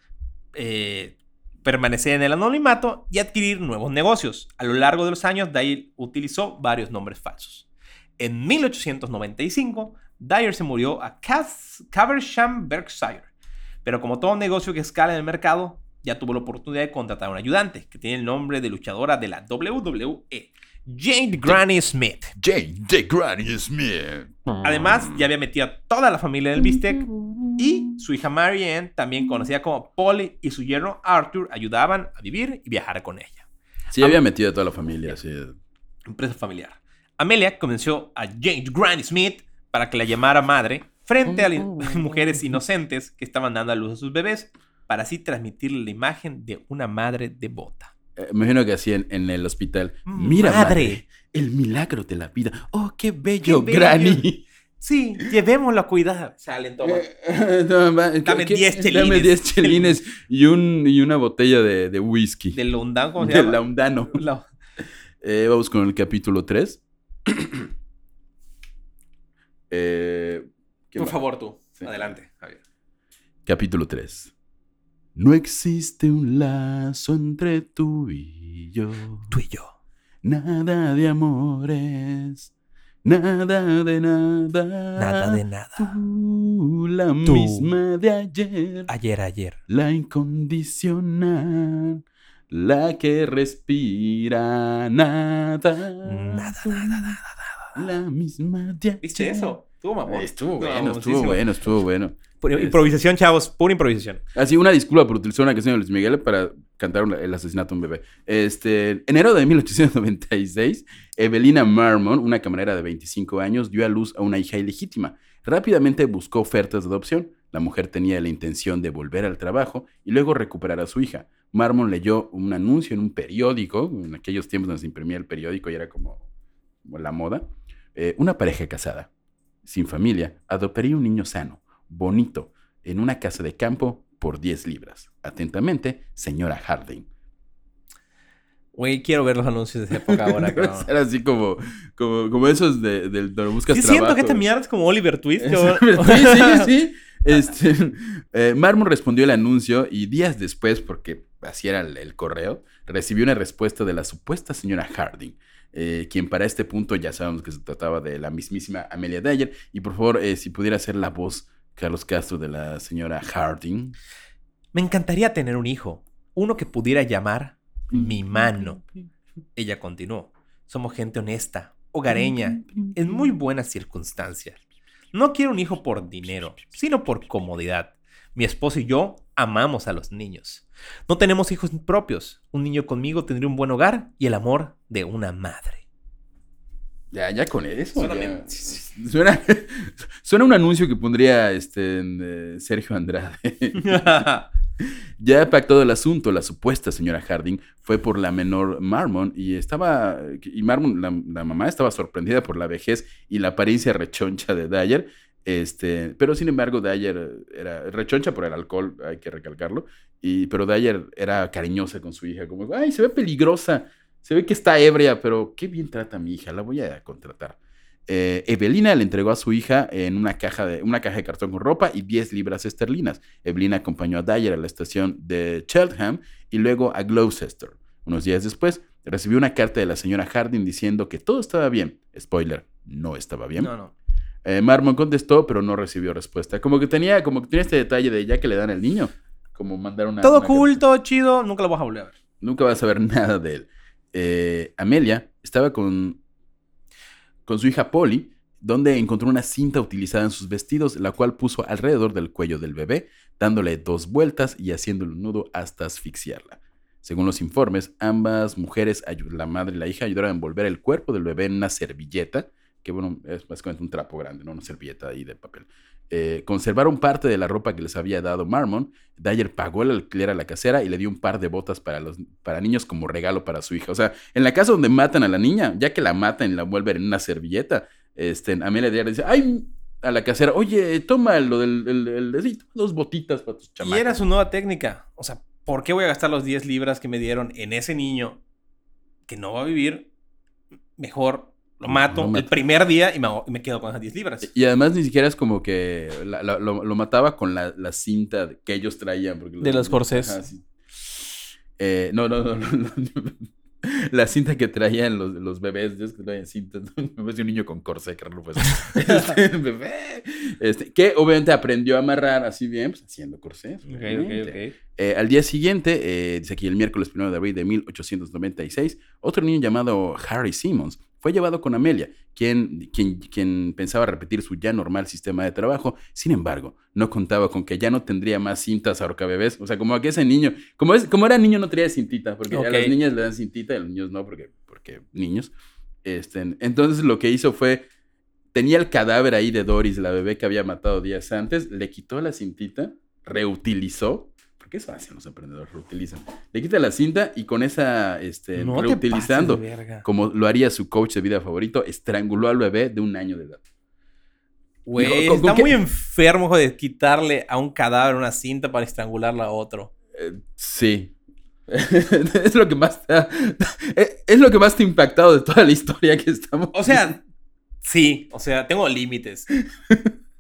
S4: eh, permanecer en el anonimato y adquirir nuevos negocios. A lo largo de los años, Dyer utilizó varios nombres falsos. En 1895, Dyer se murió a Caversham, Berkshire. Pero como todo negocio que escala en el mercado, ya tuvo la oportunidad de contratar a un ayudante que tiene el nombre de luchadora de la WWE, Jade Granny Smith.
S2: J. J. Granny Smith.
S4: Además, ya había metido a toda la familia del bistec y su hija Marianne, también conocida como Polly, y su yerno Arthur ayudaban a vivir y viajar con ella.
S2: Sí, había metido a toda la familia, sí.
S4: Empresa familiar. Amelia convenció a Jane Granny Smith para que la llamara madre frente a las (laughs) mujeres inocentes que estaban dando a luz a sus bebés para así transmitirle la imagen de una madre devota.
S2: Eh, me imagino que así en, en el hospital.
S4: Mm,
S2: Mira,
S4: madre.
S2: madre, el milagro de la vida. Oh, qué bello,
S4: Qué bello.
S2: Granny.
S4: Sí, llevémoslo a cuidar. Salen todos.
S2: Eh, (laughs)
S4: Dame
S2: ¿qué-
S4: 10
S2: Dame
S4: chelines.
S2: 10 chelines y, un, y una botella de, de whisky.
S4: Del Lundán, ¿cómo se
S2: De
S4: llama?
S2: Laundano. (laughs)
S4: La-
S2: Eh, vamos con el capítulo 3. (coughs) eh, ¿quién
S4: Por
S2: va?
S4: favor, tú.
S2: Sí.
S4: Adelante, Javier.
S2: Capítulo 3. No existe un lazo entre tú y yo.
S4: Tú y yo.
S2: Nada de amores. Nada de nada.
S4: Nada de nada.
S2: Tú, la
S4: Tú.
S2: misma de ayer.
S4: Ayer, ayer.
S2: La incondicional. La que respira nada.
S4: Nada, nada, nada.
S2: La misma de ayer.
S4: ¿Viste eso? Estuvo mamón.
S2: Estuvo
S4: No,
S2: bueno, estuvo bueno, estuvo bueno.
S4: Improvisación, chavos. Pura improvisación.
S2: Así, una disculpa por utilizar una canción de Luis Miguel para cantar el asesinato de un bebé. Este, enero de 1896, Evelina Marmon, una camarera de 25 años, dio a luz a una hija ilegítima. Rápidamente buscó ofertas de adopción. La mujer tenía la intención de volver al trabajo y luego recuperar a su hija. Marmon leyó un anuncio en un periódico, en aquellos tiempos donde se imprimía el periódico y era como, como la moda. Eh, una pareja casada, sin familia, adoptaría un niño sano, bonito, en una casa de campo por 10 libras. Atentamente, señora Harding.
S4: Güey, quiero ver los anuncios de esa época (laughs) ahora, cabrón.
S2: Era así como, como, como esos de, de donde buscas
S4: Yo
S2: trabajo.
S4: siento que esta mierda es como Oliver Twist.
S2: Sí, (laughs) sí, sí, (laughs) sí. Este, eh, Marmon respondió el anuncio y días después, porque así era el, el correo, recibió una respuesta de la supuesta señora Harding, eh, quien para este punto ya sabemos que se trataba de la mismísima Amelia Dyer. Y por favor, eh, si pudiera ser la voz, Carlos Castro, de la señora Harding.
S4: Me encantaría tener un hijo. Uno que pudiera llamar mi mano. Ella continuó. Somos gente honesta, hogareña, en muy buenas circunstancias. No quiero un hijo por dinero, sino por comodidad. Mi esposo y yo amamos a los niños. No tenemos hijos propios. Un niño conmigo tendría un buen hogar y el amor de una madre.
S2: Ya, ya con eso.
S4: Suena
S2: ya. (laughs) Suena, suena un anuncio que pondría este, en, eh, Sergio Andrade. (laughs) (laughs) Ya pactado el asunto, la supuesta señora Harding fue por la menor Marmon y estaba, y Marmon, la, la mamá estaba sorprendida por la vejez y la apariencia rechoncha de Dyer, este, pero sin embargo Dyer era rechoncha por el alcohol, hay que recalcarlo, y, pero Dyer era cariñosa con su hija, como, ay, se ve peligrosa, se ve que está ebria, pero qué bien trata a mi hija, la voy a contratar. Eh, Evelina le entregó a su hija en una caja, de, una caja de cartón con ropa y 10 libras esterlinas. Evelina acompañó a Dyer a la estación de Cheltenham y luego a Gloucester. Unos días después, recibió una carta de la señora Harding diciendo que todo estaba bien. Spoiler, no estaba bien.
S4: No, no.
S2: Eh, Marmon contestó, pero no recibió respuesta. Como que tenía, como que tenía este detalle de ya que le dan el niño. como mandar una...
S4: Todo
S2: una
S4: cool, todo chido, nunca lo vas a volver a ver.
S2: Nunca vas a ver nada de él. Eh, Amelia estaba con, con su hija Polly, donde encontró una cinta utilizada en sus vestidos, la cual puso alrededor del cuello del bebé, dándole dos vueltas y haciéndole un nudo hasta asfixiarla. Según los informes, ambas mujeres, la madre y la hija, ayudaron a envolver el cuerpo del bebé en una servilleta, que bueno, es básicamente un trapo grande, no una servilleta ahí de papel. Eh, conservaron parte de la ropa que les había dado Marmon. Dyer pagó el alquiler a la casera y le dio un par de botas para, los, para niños como regalo para su hija. O sea, en la casa donde matan a la niña, ya que la matan y la envuelven en una servilleta, este, Amelia Dyer dice, ay, a la casera, oye, toma lo del, el, el- sí, toma dos botitas para tus
S4: Y
S2: chamacos.
S4: era su nueva técnica. O sea, ¿por qué voy a gastar los 10 libras que me dieron en ese niño que no va a vivir? Mejor lo mato
S2: Lo
S4: el
S2: mato.
S4: primer día y me, hago- y me quedo con esas 10 libras.
S2: Y además ni siquiera es como que la- la- lo, lo mataba con la, la cinta que ellos traían. porque
S4: De los corsés.
S2: Ajá, sí. Eh, no, no, no, no, no. (laughs) La cinta que traían los, los bebés, es que traían cintas. (laughs) Me parece un niño con corsé, fue eso. (laughs) Este, bebé. Este, que obviamente aprendió a amarrar así bien, pues haciendo corsés.
S4: Ok, ok,
S2: obviamente.
S4: ok.
S2: Eh, al día siguiente, eh, dice aquí el miércoles 1 de abril de 1896, otro niño llamado Harry Simmons fue llevado con Amelia, quien, quien, quien pensaba repetir su ya normal sistema de trabajo. Sin embargo, no contaba con que ya no tendría más cintas ahorcabebés. O sea, como que ese niño, como, es, como era niño, no traía cintita, porque
S4: Ok.
S2: a las niñas le dan cintita y a los niños no, porque, porque niños. Este, entonces lo que hizo fue tenía el cadáver ahí de Doris, la bebé que había matado días antes, le quitó la cintita, reutilizó, porque eso hacen los emprendedores, reutilizan. Le quita la cinta y con esa, este,
S4: No
S2: reutilizando,
S4: pases de verga.
S2: como lo haría su coach de vida favorito, estranguló al bebé de un año de edad.
S4: Güey,
S2: No, ¿con-
S4: está
S2: qué-
S4: muy enfermo hijo, de quitarle a un cadáver una cinta para estrangularla a otro.
S2: Eh, sí. (laughs) es lo que más te ha- es- es lo que más te ha impactado de toda la historia que estamos.
S4: O sea, sí, o sea, tengo límites.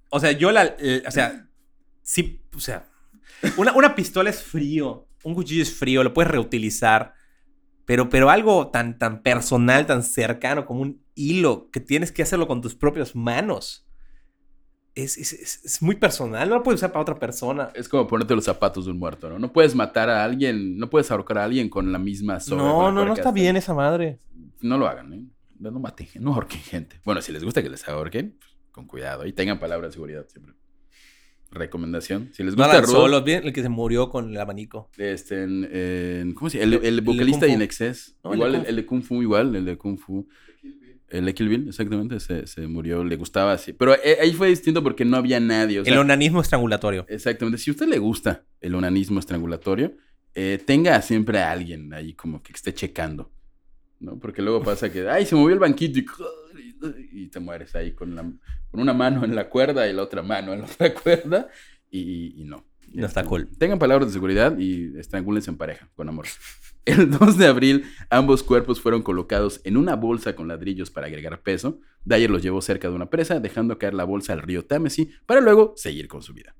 S4: O sea, yo la. eh, o sea, sí, o sea, una, una pistola es frío, un cuchillo es frío, lo puedes reutilizar. Pero, pero algo tan, tan personal, tan cercano como un hilo, que tienes que hacerlo con tus propias manos. Es, es- es- es muy personal, no lo puedes usar para otra persona.
S2: Es como ponerte los zapatos de un muerto, ¿no? No puedes matar a alguien, no puedes ahorcar a alguien con la misma soga.
S4: No, no, no está
S2: hasta-
S4: bien esa madre.
S2: No lo hagan, ¿eh? No, no maten, no ahorquen gente. Bueno, si les gusta que les ahorquen, pues, con cuidado. Y tengan palabra de seguridad siempre. Recomendación. Si les
S4: No
S2: gusta
S4: la
S2: rudo,
S4: solo, bien el que se murió con el abanico.
S2: este, en- en- ¿cómo se llama? El,
S4: El-
S2: vocalista y en Excess.
S4: No,
S2: igual, el, el de Kung Fu igual, el de Kung Fu. El de Kill Bill, exactamente, se, se murió, le gustaba así. Pero eh, ahí fue distinto porque no había nadie. O sea,
S4: el onanismo estrangulatorio.
S2: Exactamente. Si a usted le gusta el onanismo estrangulatorio, eh, tenga siempre a alguien ahí como que esté checando. ¿No? Porque luego pasa que, ay, se movió el banquito y, y te mueres ahí con, la- con una mano en la cuerda y la otra mano en la otra (laughs) cuerda y, y no.
S4: No está cool.
S2: Tengan palabras de seguridad y estrangúlense en pareja, con amor. (laughs) El 2 de abril, ambos cuerpos fueron colocados en una bolsa con ladrillos para agregar peso. Dyer los llevó cerca de una presa, dejando caer la bolsa al río Támesis para luego seguir con su vida.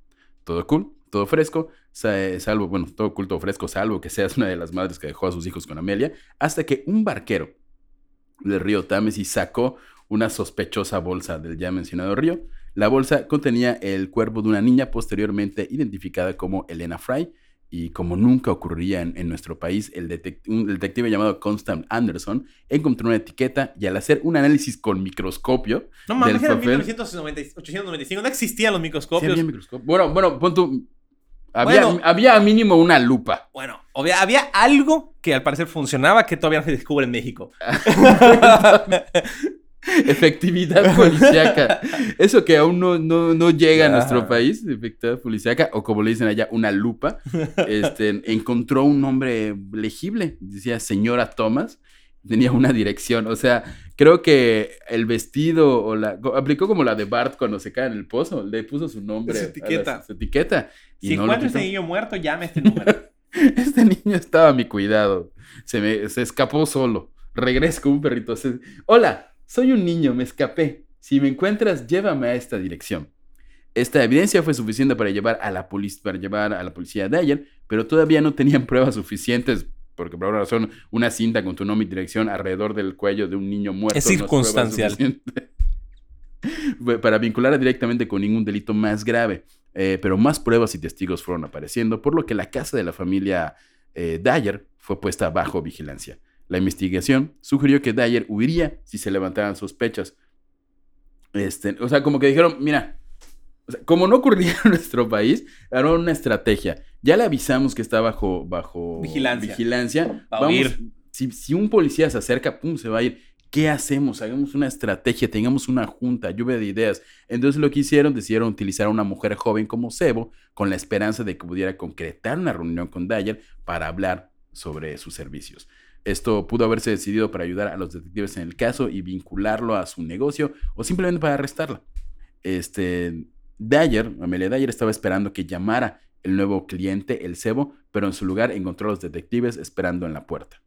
S2: Todo cool, todo fresco, sa- salvo, bueno, todo cool, todo fresco, salvo que seas una de las madres que dejó a sus hijos con Amelia, hasta que un barquero del río Támesis sacó una sospechosa bolsa del ya mencionado río. La bolsa contenía el cuerpo de una niña posteriormente identificada como Elena Fry. Y como nunca ocurriría en, en nuestro país, el, un detective llamado Constant Anderson encontró una etiqueta y al hacer un análisis con microscopio...
S4: No mames, era
S2: papel-
S4: 1990 895. No existían los
S2: Sí,
S4: microscopios.
S2: había microscopio. Bueno, bueno, pon tu... Había,
S4: Bueno.
S2: había mínimo una lupa.
S4: Bueno, obvia- había algo que al parecer funcionaba que todavía no se descubre en México. (laughs) (laughs) (laughs)
S2: Efectividad policíaca. Eso que aún no, no, no llega a nuestro país, efectividad policíaca, o como le dicen allá, una lupa. Este, encontró un nombre legible, decía señora Thomas, tenía una dirección. O sea, creo que el vestido o la. aplicó como la de Bart cuando se cae en el pozo, le puso su nombre.
S4: Su
S2: a la-
S4: etiqueta.
S2: su etiqueta. Y
S4: Si
S2: no
S4: encuentras ese niño muerto, llame este número. (laughs)
S2: Este niño estaba a mi cuidado. Se, me, se escapó solo. Regresa como un perrito. Se- Hola, soy un niño, me escapé. Si me encuentras, llévame a esta dirección. Esta evidencia fue suficiente para llevar a la, polic- para llevar a la policía de ayer, pero todavía no tenían (laughs) pruebas suficientes, porque por alguna razón una cinta con tu nombre y dirección alrededor del cuello de un niño muerto
S4: Es
S2: no
S4: circunstancial. (laughs)
S2: para vincularla directamente con ningún delito más grave. eh, pero más pruebas y testigos fueron apareciendo, por lo que la casa de la familia eh, Dyer fue puesta bajo vigilancia. La investigación sugirió que Dyer huiría si se levantaran sospechas. Este, o sea, como que dijeron, mira, o sea, como no ocurría en (laughs) nuestro país, era una estrategia. Ya le avisamos que está bajo, bajo
S4: Vigilancia.
S2: vigilancia.
S4: Va a
S2: Vamos,
S4: huir.
S2: si, si un policía se acerca, pum, se va a ir. ¿Qué hacemos? Hagamos una estrategia, tengamos una junta, lluvia de ideas. Entonces lo que hicieron, decidieron utilizar a una mujer joven como Sebo con la esperanza de que pudiera concretar una reunión con Dyer para hablar sobre sus servicios. Esto pudo haberse decidido para ayudar a los detectives en el caso y vincularlo a su negocio o simplemente para arrestarla. Este, Dyer, Amelia Dyer, estaba esperando que llamara el nuevo cliente, el cebo, pero en su lugar encontró a los detectives esperando en la puerta.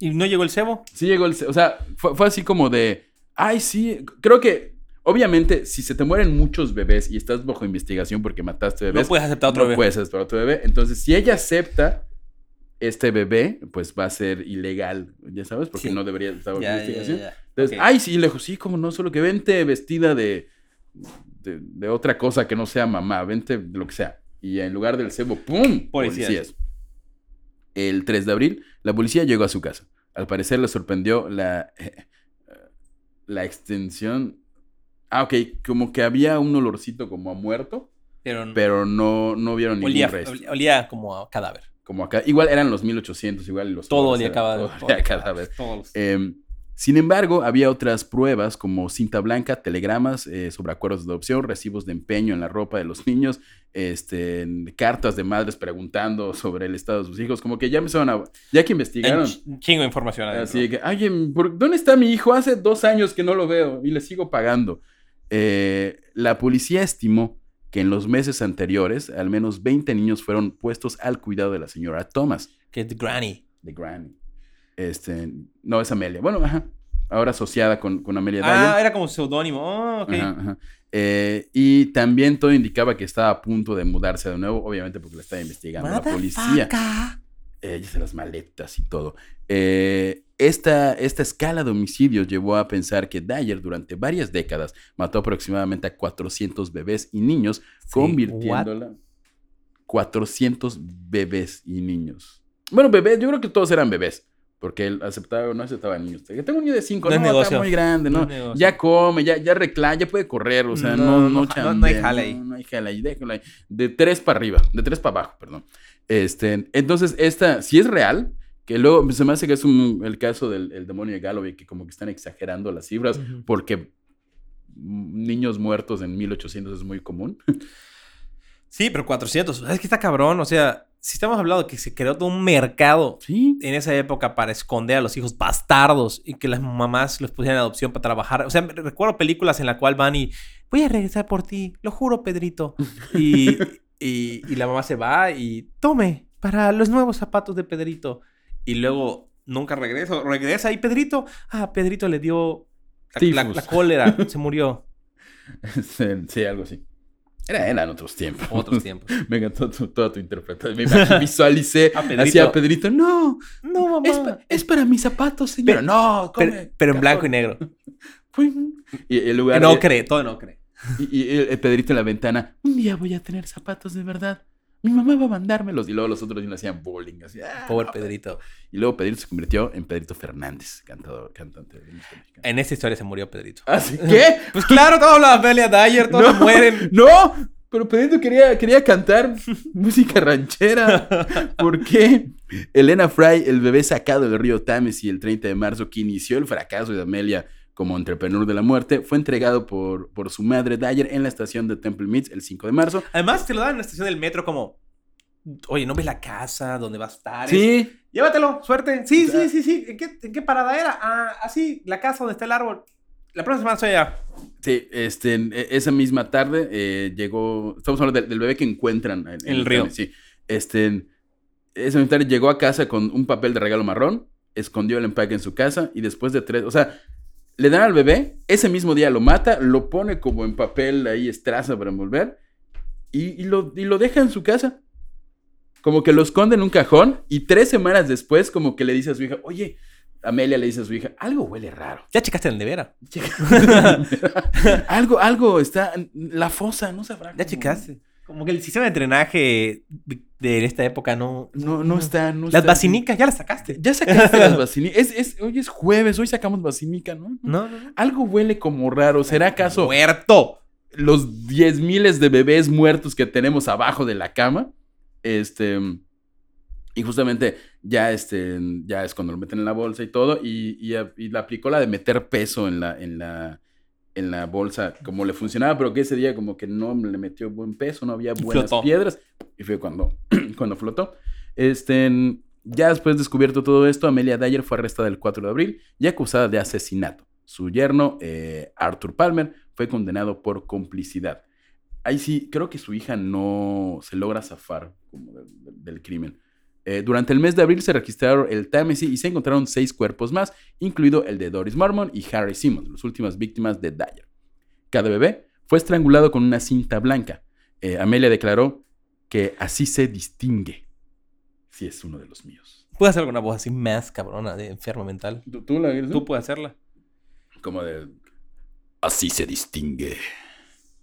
S4: ¿Y no llegó el cebo?
S2: Sí llegó el... ce- O sea, fue, fue así como de... Ay, sí, creo que... Obviamente, si se te mueren muchos bebés y estás bajo investigación porque mataste bebés,
S4: No puedes aceptar otro
S2: no
S4: bebé.
S2: puedes aceptar otro bebé. Entonces, si ella acepta este bebé, pues va a ser ilegal, ya sabes, porque
S4: Sí.
S2: no debería estar bajo
S4: Ya, ya,
S2: investigación.
S4: ya.
S2: Entonces, ay, sí, le dijo, sí, como no, solo que vente vestida de, de, de otra cosa que no sea mamá, vente de lo que sea. Y en lugar del cebo, ¡pum!
S4: Policías.
S2: El 3 de abril, la policía llegó a su casa. Al parecer le sorprendió la, la extensión. Ah, ok, como que había un olorcito como a muerto,
S4: Pero,
S2: pero no, no vieron ningún
S4: olía,
S2: resto.
S4: olía- olía como a cadáver.
S2: Como acá. Igual eran los 1800, igual los
S4: Todo olía cadáver.
S2: todo (laughs) olía cadáver.
S4: Todos.
S2: Eh, sin embargo, había otras pruebas como cinta blanca, telegramas eh, sobre acuerdos de adopción, recibos de empeño en la ropa de los niños, este, cartas de madres preguntando sobre el estado de sus hijos, como que ya empezaron a... Ya que investigaron,
S4: un chingo de información adentro.
S2: así que, oye, ¿por- ¿dónde está mi hijo? Hace dos años que no lo veo y le sigo pagando. Eh, la policía estimó que en los meses anteriores, al menos 20 niños fueron puestos al cuidado de la señora Thomas
S4: Que es The Granny.
S2: de Granny. Este, no es Amelia. Bueno, ajá. Ahora asociada con, con Amelia
S4: Ah,
S2: Dyer.
S4: era como seudónimo. Oh, ok.
S2: Ajá, ajá. Eh, y también todo indicaba que estaba a punto de mudarse de nuevo, obviamente porque la estaba investigando la policía. Eh, ya sé, las maletas y todo. Eh, esta, esta escala de homicidios llevó a pensar que Dyer durante varias décadas mató aproximadamente a 400 bebés y niños, convirtiéndola... 400 bebés y niños. Bueno, bebés, yo creo que todos eran bebés. Porque él aceptaba o no aceptaba niños. Que tengo un niño de 5,
S4: No
S2: no, está muy grande,
S4: No
S2: ¿no? ya come, ya, ya reclama, ya puede correr, o sea,
S4: No,
S2: no,
S4: no,
S2: no,
S4: no,
S2: chambea,
S4: no hay jale ahí.
S2: No, hay jale ahí, déjalo ahí. De 3 para arriba, de 3 para abajo, perdón. Este, entonces, esta, si es real, que luego se me hace que es un- el caso del el demonio de Galloway, que como que están exagerando las cifras, porque niños muertos en 1800 es muy común. (laughs)
S4: Sí, pero 400. Es que está cabrón. O sea, si estamos hablando de que se creó todo un mercado
S2: Sí.
S4: en esa época para esconder a los hijos bastardos y que las mamás los pusieran en adopción para trabajar. O sea, recuerdo películas en la cual van y voy a regresar por ti, lo juro, Pedrito. (laughs) Y, y, y la mamá se va y tome para los nuevos zapatos de Pedrito. Y luego nunca regreso. Regresa y Pedrito. Ah, Pedrito le dio la, la-
S2: Tifus.
S4: la cólera, (laughs) se murió.
S2: sí, (laughs) sí, algo así. Era, eran otros tiempos.
S4: Otros (laughs) tiempos.
S2: Me encantó tu- toda tu interpretación. Me visualicé
S4: A Pedrito.
S2: hacia Pedrito. No,
S4: No, mamá.
S2: es, pa- es para mis zapatos, señora.
S4: Pe-
S2: no,
S4: pero,
S2: come
S4: pero en blanco y negro.
S2: Y el lugar.
S4: No
S2: de-
S4: cree, todo no cree.
S2: Y, y el, el Pedrito en la ventana. Un día voy a tener zapatos de verdad. Mi mamá va a mandármelos. Y luego los otros le hacían bowling. Así, ah,
S4: Pobre. Pedrito.
S2: Y luego Pedrito se convirtió en Pedrito Fernández, cantador, cantante de música mexicana.
S4: En esta historia se murió Pedrito.
S2: ¿Así qué? (laughs)
S4: Pues claro, estamos hablando de Amelia Dyer, todos mueren. (laughs)
S2: No, pero Pedrito quería, quería cantar (laughs) música ranchera. ¿Por qué? Elena Fry, el bebé sacado del río Támesis el 30 de marzo, que inició el fracaso de Amelia como entrepreneur de la muerte, fue entregado por, por su madre Dyer en la estación de Temple Meads el 5 de marzo.
S4: Además, te lo dan en la estación del metro como, oye, ¿no ves la casa donde va a estar? Es-
S2: Sí,
S4: Llévatelo, suerte. Sí, sí, sí, sí. ¿En qué, en qué parada era? Ah, así, la casa donde está el árbol. La próxima semana estoy allá.
S2: sí, este, e- esa misma tarde eh, llegó, estamos hablando del, del bebé que encuentran en,
S4: En el río.
S2: Támesis, Sí, este, esa misma tarde llegó a casa con un papel de regalo marrón, escondió el empaque en su casa y después de tres, o sea, le dan al bebé, ese mismo día lo mata, lo pone como en papel ahí estraza para envolver y, y lo, y lo deja en su casa. Como que lo esconde en un cajón y tres semanas después como que le dice a su hija, oye, Amelia le dice a su hija, algo huele raro.
S4: Ya checaste el nevera. (laughs)
S2: algo, algo está, la fosa, no sabrá.
S4: Ya
S2: cómo-
S4: checaste. Como que el sistema de drenaje de, esta época no.
S2: No, no está, no
S4: Las
S2: está.
S4: vacinicas ya las sacaste.
S2: Ya sacaste las (laughs) vacinicas. Es, es, hoy es jueves, hoy sacamos vacinica, ¿no?
S4: No, no, no.
S2: Algo huele como raro. ¿Será acaso
S4: Muerto.
S2: los 10 miles de bebés muertos que tenemos abajo de la cama? Este. Y justamente ya, este, ya es cuando lo meten en la bolsa y todo. Y, y, y le aplicó la de meter peso en la, en la, en la bolsa, como le funcionaba, pero que ese día como que no le metió buen peso, no había buenas
S4: Flotó.
S2: piedras. Y fue cuando, (clears throat) cuando flotó. Este, ya después de descubierto todo esto, Amelia Dyer fue arrestada el 4 de abril y acusada de asesinato. Su yerno, eh, Arthur Palmer, fue condenado por complicidad. Ahí sí, creo que su hija no se logra zafar como del crimen. Eh, durante el mes de abril se registraron el Tennessee y se encontraron seis cuerpos más, incluido el de Doris Mormon y Harry Simmons, las últimas víctimas de Dyer. Cada bebé fue estrangulado con una cinta blanca. Eh, Amelia declaró que así se distingue si es uno de los míos.
S4: Puedes hacer alguna voz así más cabrona de enfermo mental.
S2: ¿Tú, tú la
S4: Tú puedes hacerla.
S2: Como de...
S5: Así se distingue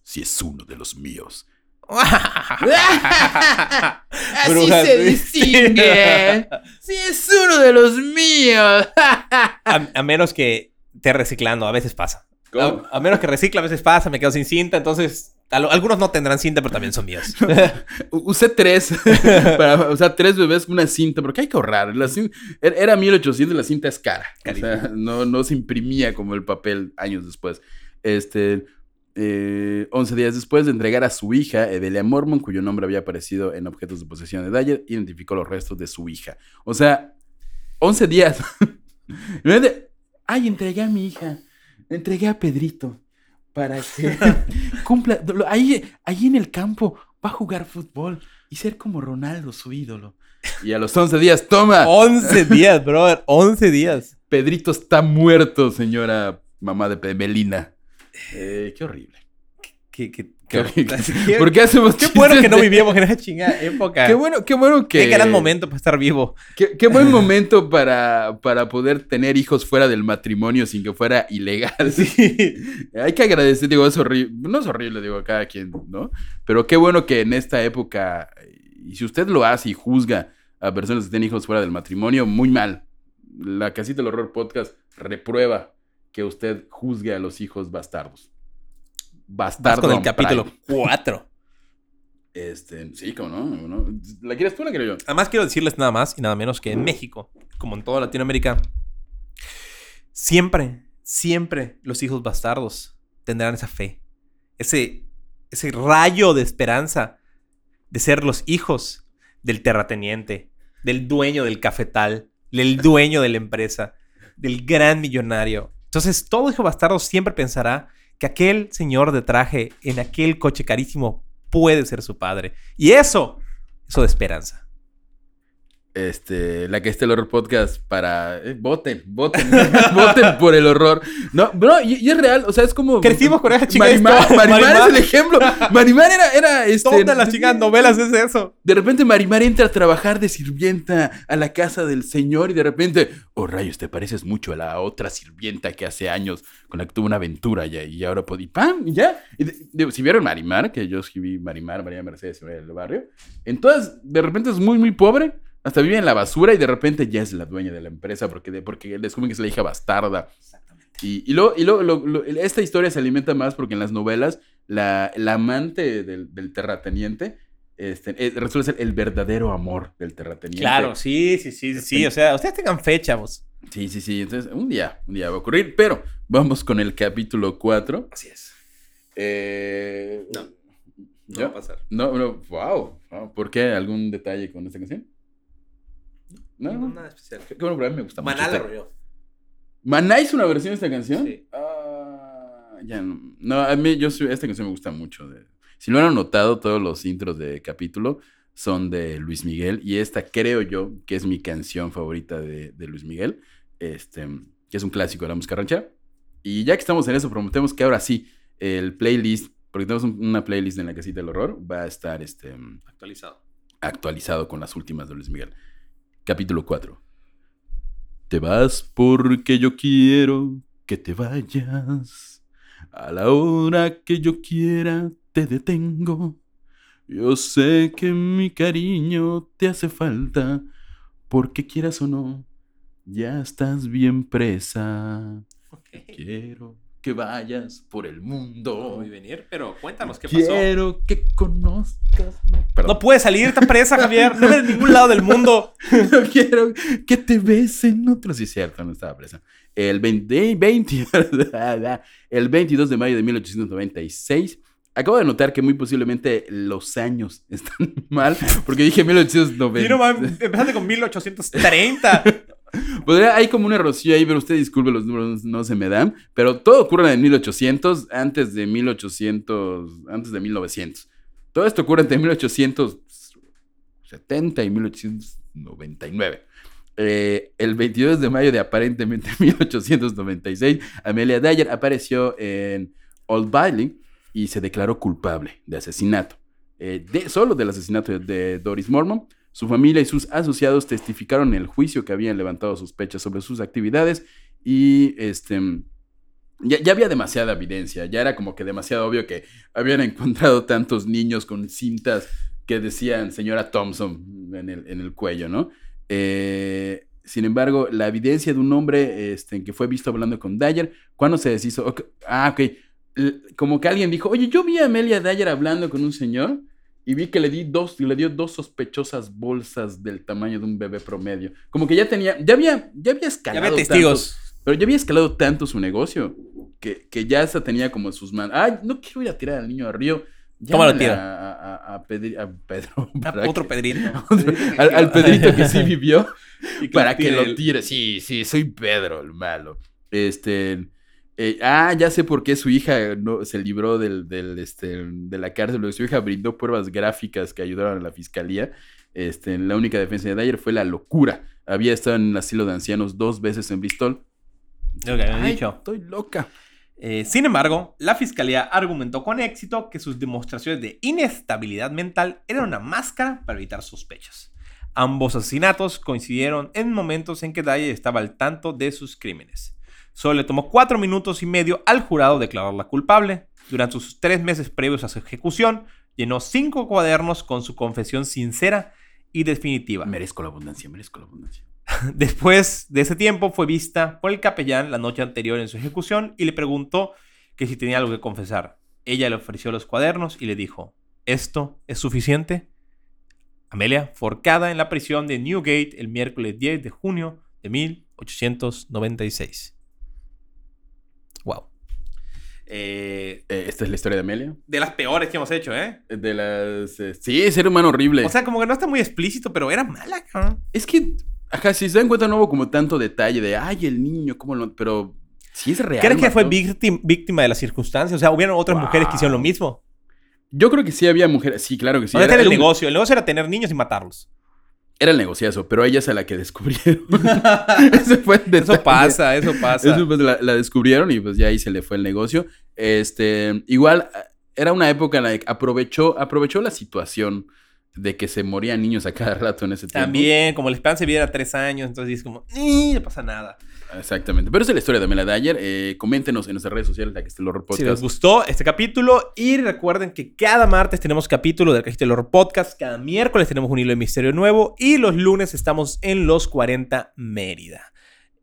S5: si es uno de los míos. (laughs)
S4: Así se sí. distingue.
S2: si es uno de los míos.
S4: A, a menos que esté reciclando, a veces pasa. A, a menos que recicle, a veces pasa, me quedo sin cinta, entonces al- algunos no tendrán cinta, pero también son míos. (laughs)
S2: Usé tres. (laughs) para, o sea, tres bebés con una cinta, porque hay que ahorrar. La cin- era- era 1800 y la cinta es cara. O sea, no, no se imprimía como el papel años después. Este. Eh, 11 días después de entregar a su hija, Edelia Mormon, cuyo nombre había aparecido en objetos de posesión de Dyer, identificó los restos de su hija. O sea, 11 días. (laughs) Ay, entregué a mi hija. Entregué a Pedrito para que (laughs) cumpla. Ahí, ahí en el campo va a jugar fútbol y ser como Ronaldo, su ídolo. Y a los 11 días, toma.
S4: 11 (laughs) días, brother. 11 días.
S2: Pedrito está muerto, señora mamá de Melina. Eh, qué horrible.
S4: Qué, qué,
S2: Qué horrible. (laughs)
S4: qué-
S2: ¿Por qué hacemos
S4: qué bueno que no vivíamos en esa chingada época.
S2: Qué bueno, qué bueno que.
S4: Qué gran momento para estar vivo.
S2: Qué, qué buen momento para, para poder tener hijos fuera del matrimonio sin que fuera ilegal. (laughs) Hay que agradecer, digo, es horrible. No es horrible, digo, a cada quien, ¿no? Pero qué bueno que en esta época, y si usted lo hace y juzga a personas que tienen hijos fuera del matrimonio, muy mal. La Casita del Horror Podcast reprueba que usted juzgue a los hijos bastardos.
S4: Vas
S2: Bastardo.
S4: con el capítulo
S2: prime.
S4: 4.
S2: Este, sí, como no, no. ¿La quieres tú o la quiero yo?
S4: Además, quiero decirles nada más y nada menos que en México, como en toda Latinoamérica, siempre, siempre los hijos bastardos tendrán esa fe, ese, ese rayo de esperanza de ser los hijos del terrateniente, del dueño del cafetal, del dueño de la empresa, del gran millonario. Entonces, todo hijo bastardo siempre pensará que aquel señor de traje en aquel coche carísimo puede ser su padre. Y eso, eso de esperanza.
S2: Este, la que esté el horror podcast para eh, voten, voten, (laughs) voten por el horror. No, bro, y, y es real, o sea, es como
S4: Crecimos con esa chingada
S2: Marimar,
S4: historia.
S2: Marimar
S4: Marimar.
S2: es el ejemplo. Marimar era era este
S4: Todas las chingadas novelas es eso.
S2: De repente Marimar entra a trabajar de sirvienta a la casa del señor y de repente, oh rayos, te pareces mucho a la otra sirvienta que hace años con la que tuve una aventura ya y ahora podí, ¡pam! Y ya. Y de- digo, si vieron Marimar, que yo vi Marimar, María Mercedes María del Barrio, entonces de repente es muy, muy pobre, hasta vive en la basura y de repente ya es la dueña de la empresa porque, de, porque descubren que es la hija bastarda. Y, y luego, y lo- lo- esta historia se alimenta más porque en las novelas la, la amante del, del terrateniente este, eh, resulta ser el verdadero amor del terrateniente.
S4: Claro, sí, sí, sí, sí. O sea, ustedes tengan fecha, vos.
S2: Sí, sí, sí. Entonces, un día, un día va a ocurrir. Pero vamos con el capítulo 4.
S4: Así es.
S2: Eh,
S4: No, No va a pasar.
S2: No, no, wow. ¿Por qué? ¿Algún detalle con esta canción? No,
S4: No, nada especial.
S2: Qué, bueno, pero a mí me gusta mucho.
S4: Maná la arrolló.
S2: ¿Maná hizo una versión de esta canción?
S4: Sí.
S2: Ah, ya no. No, a mí yo, esta canción me gusta mucho. de- si lo han notado, todos los intros de capítulo son de Luis Miguel. Y esta creo yo que es mi canción favorita de, de Luis Miguel. Este, que es un clásico de la música ranchera. Y ya que estamos en eso, prometemos que ahora sí, el playlist, porque tenemos un- una playlist en la casita del horror, va a estar este,
S4: Actualizado.
S2: actualizado con las últimas de Luis Miguel. Capítulo 4. Te vas porque yo quiero que te vayas. A la hora que yo quiera te detengo. Yo sé que mi cariño te hace falta, porque quieras o no, ya estás bien presa. Quiero que vayas por el mundo.
S4: Muy venir, pero cuéntanos qué pasó.
S2: Quiero que conozcas. No, perdón.
S4: No puedes salir tan presa, Javier. No eres de ningún lado del mundo. (laughs)
S2: No quiero que te besen otros. Sí, cierto, no estaba presa. El 20, 20 (laughs) el 22 de mayo de 1896. Acabo de notar que muy posiblemente los años están (laughs) mal, porque dije 1890.
S4: Y no mames, empezaste con 1830.
S2: Podría- hay como un errorcillo ahí, pero usted disculpe, los números no se me dan. Pero todo ocurre en 1800, antes de 1800, antes de 1900. Todo esto ocurre entre 1870 y 1899. Eh, el 22 de mayo de aparentemente (laughs) 1896, Amelia Dyer apareció en Old Bailey y se declaró culpable de asesinato. Eh, solo del asesinato de Doris Mormon. Su familia y sus asociados testificaron el juicio que habían levantado sospechas sobre sus actividades y este, ya, había demasiada evidencia, ya era como que demasiado obvio que habían (laughs) encontrado tantos niños con cintas que decían señora Thompson en el, en el cuello, ¿no? Eh, sin embargo, la evidencia de un hombre este, que fue visto hablando con Dyer, cuando se deshizo? Ah, ok. Como que alguien dijo, oye, yo vi a Amelia Dyer hablando con un señor y vi que le di dos, le dio dos sospechosas bolsas del tamaño de un bebé promedio. Como que ya tenía, ya había, ya había
S4: Ya
S2: escalado.
S4: había testigos.
S2: tanto- pero ya había escalado tanto su negocio que, que ya se tenía como en sus manos. Ay, no quiero ir a tirar al niño al río.
S4: Tómalo,
S2: Llámale
S4: tira.
S2: A, a- a- a Pedri- a Pedro. (laughs)
S4: Otro Pedrito. (laughs)
S2: al, al Pedrito que sí (laughs) vivió
S4: Y que
S2: para
S4: lo
S2: que lo tire. Sí, sí, soy Pedro el malo. Este. Eh, ah, ya sé por qué su hija no, se libró del, del, este, de la cárcel. porque Su hija brindó pruebas gráficas que ayudaron a la fiscalía. Este, la única defensa de Dyer fue la locura. Había estado en el asilo de ancianos dos veces en Bristol.
S4: Lo que habían
S2: Ay,
S4: dicho.
S2: Estoy loca.
S4: Eh, sin embargo, la fiscalía argumentó con éxito que sus demostraciones de inestabilidad mental eran una máscara para evitar sospechas. Ambos asesinatos coincidieron en momentos en que Dyer estaba al tanto de sus crímenes. Solo le tomó cuatro minutos y medio al jurado declararla culpable. Durante sus tres meses previos a su ejecución, llenó cinco cuadernos con su confesión sincera y definitiva. (laughs)
S2: Merezco la abundancia, merezco la abundancia.
S4: Después de ese tiempo fue vista por el capellán la noche anterior en su ejecución y le preguntó que si tenía algo que confesar. Ella le ofreció los cuadernos y le dijo, ¿esto es suficiente? Amelia, forcada en la prisión de Newgate el miércoles 10 de junio de 1896. Wow. Eh,
S2: Eh, Esta es la historia de Amelia.
S4: de las peores que hemos hecho, ¿eh?
S2: De las. eh, sí, ser humano horrible.
S4: O sea, como que no está muy explícito, pero era mala, cabrón.
S2: Es que, ajá, si se dan cuenta, no hubo como tanto detalle de, ay, el niño, cómo lo. Pero sí es real.
S4: ¿Crees que fue víctima, víctima de las circunstancias? O sea, hubieron otras mujeres que hicieron lo mismo.
S2: Yo creo que sí había mujeres. Sí, claro que sí.
S4: ¿Dónde
S2: Era,
S4: está el
S2: era un-
S4: negocio? El negocio era tener niños y matarlos.
S2: Era el negociazo, pero ella es a la que descubrieron. (laughs) Ese fue el
S4: Eso pasa, eso pasa.
S2: Eso, pues, la, la descubrieron y pues ya ahí se le fue el negocio. Este, igual, era una época en la que aprovechó, aprovechó la situación de que se morían niños a cada rato en ese tiempo.
S4: También, como la esperanza de vida era tres años, entonces es como, "Ni, no pasa nada.
S2: Exactamente. Pero esa es la historia de Mela Dyer. Eh, coméntenos en nuestras redes sociales, la que está el horror
S4: Si les
S2: podcast.
S4: gustó este capítulo y recuerden que cada martes tenemos capítulo del Cajito del Horror Podcast, cada miércoles tenemos un hilo de misterio nuevo y los lunes estamos en los 40 Mérida.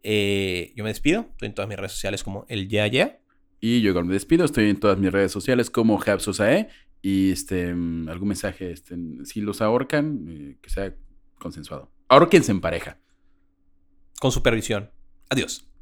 S4: Eh, yo me despido, estoy en todas mis redes sociales como el Ya Ya.
S2: Y yo igual me despido. Estoy en todas mis redes sociales como Japsosae. Y este, mm, algún mensaje, este, si los ahorcan, eh, que sea consensuado. Ahorquense en pareja.
S4: con supervisión. Adiós.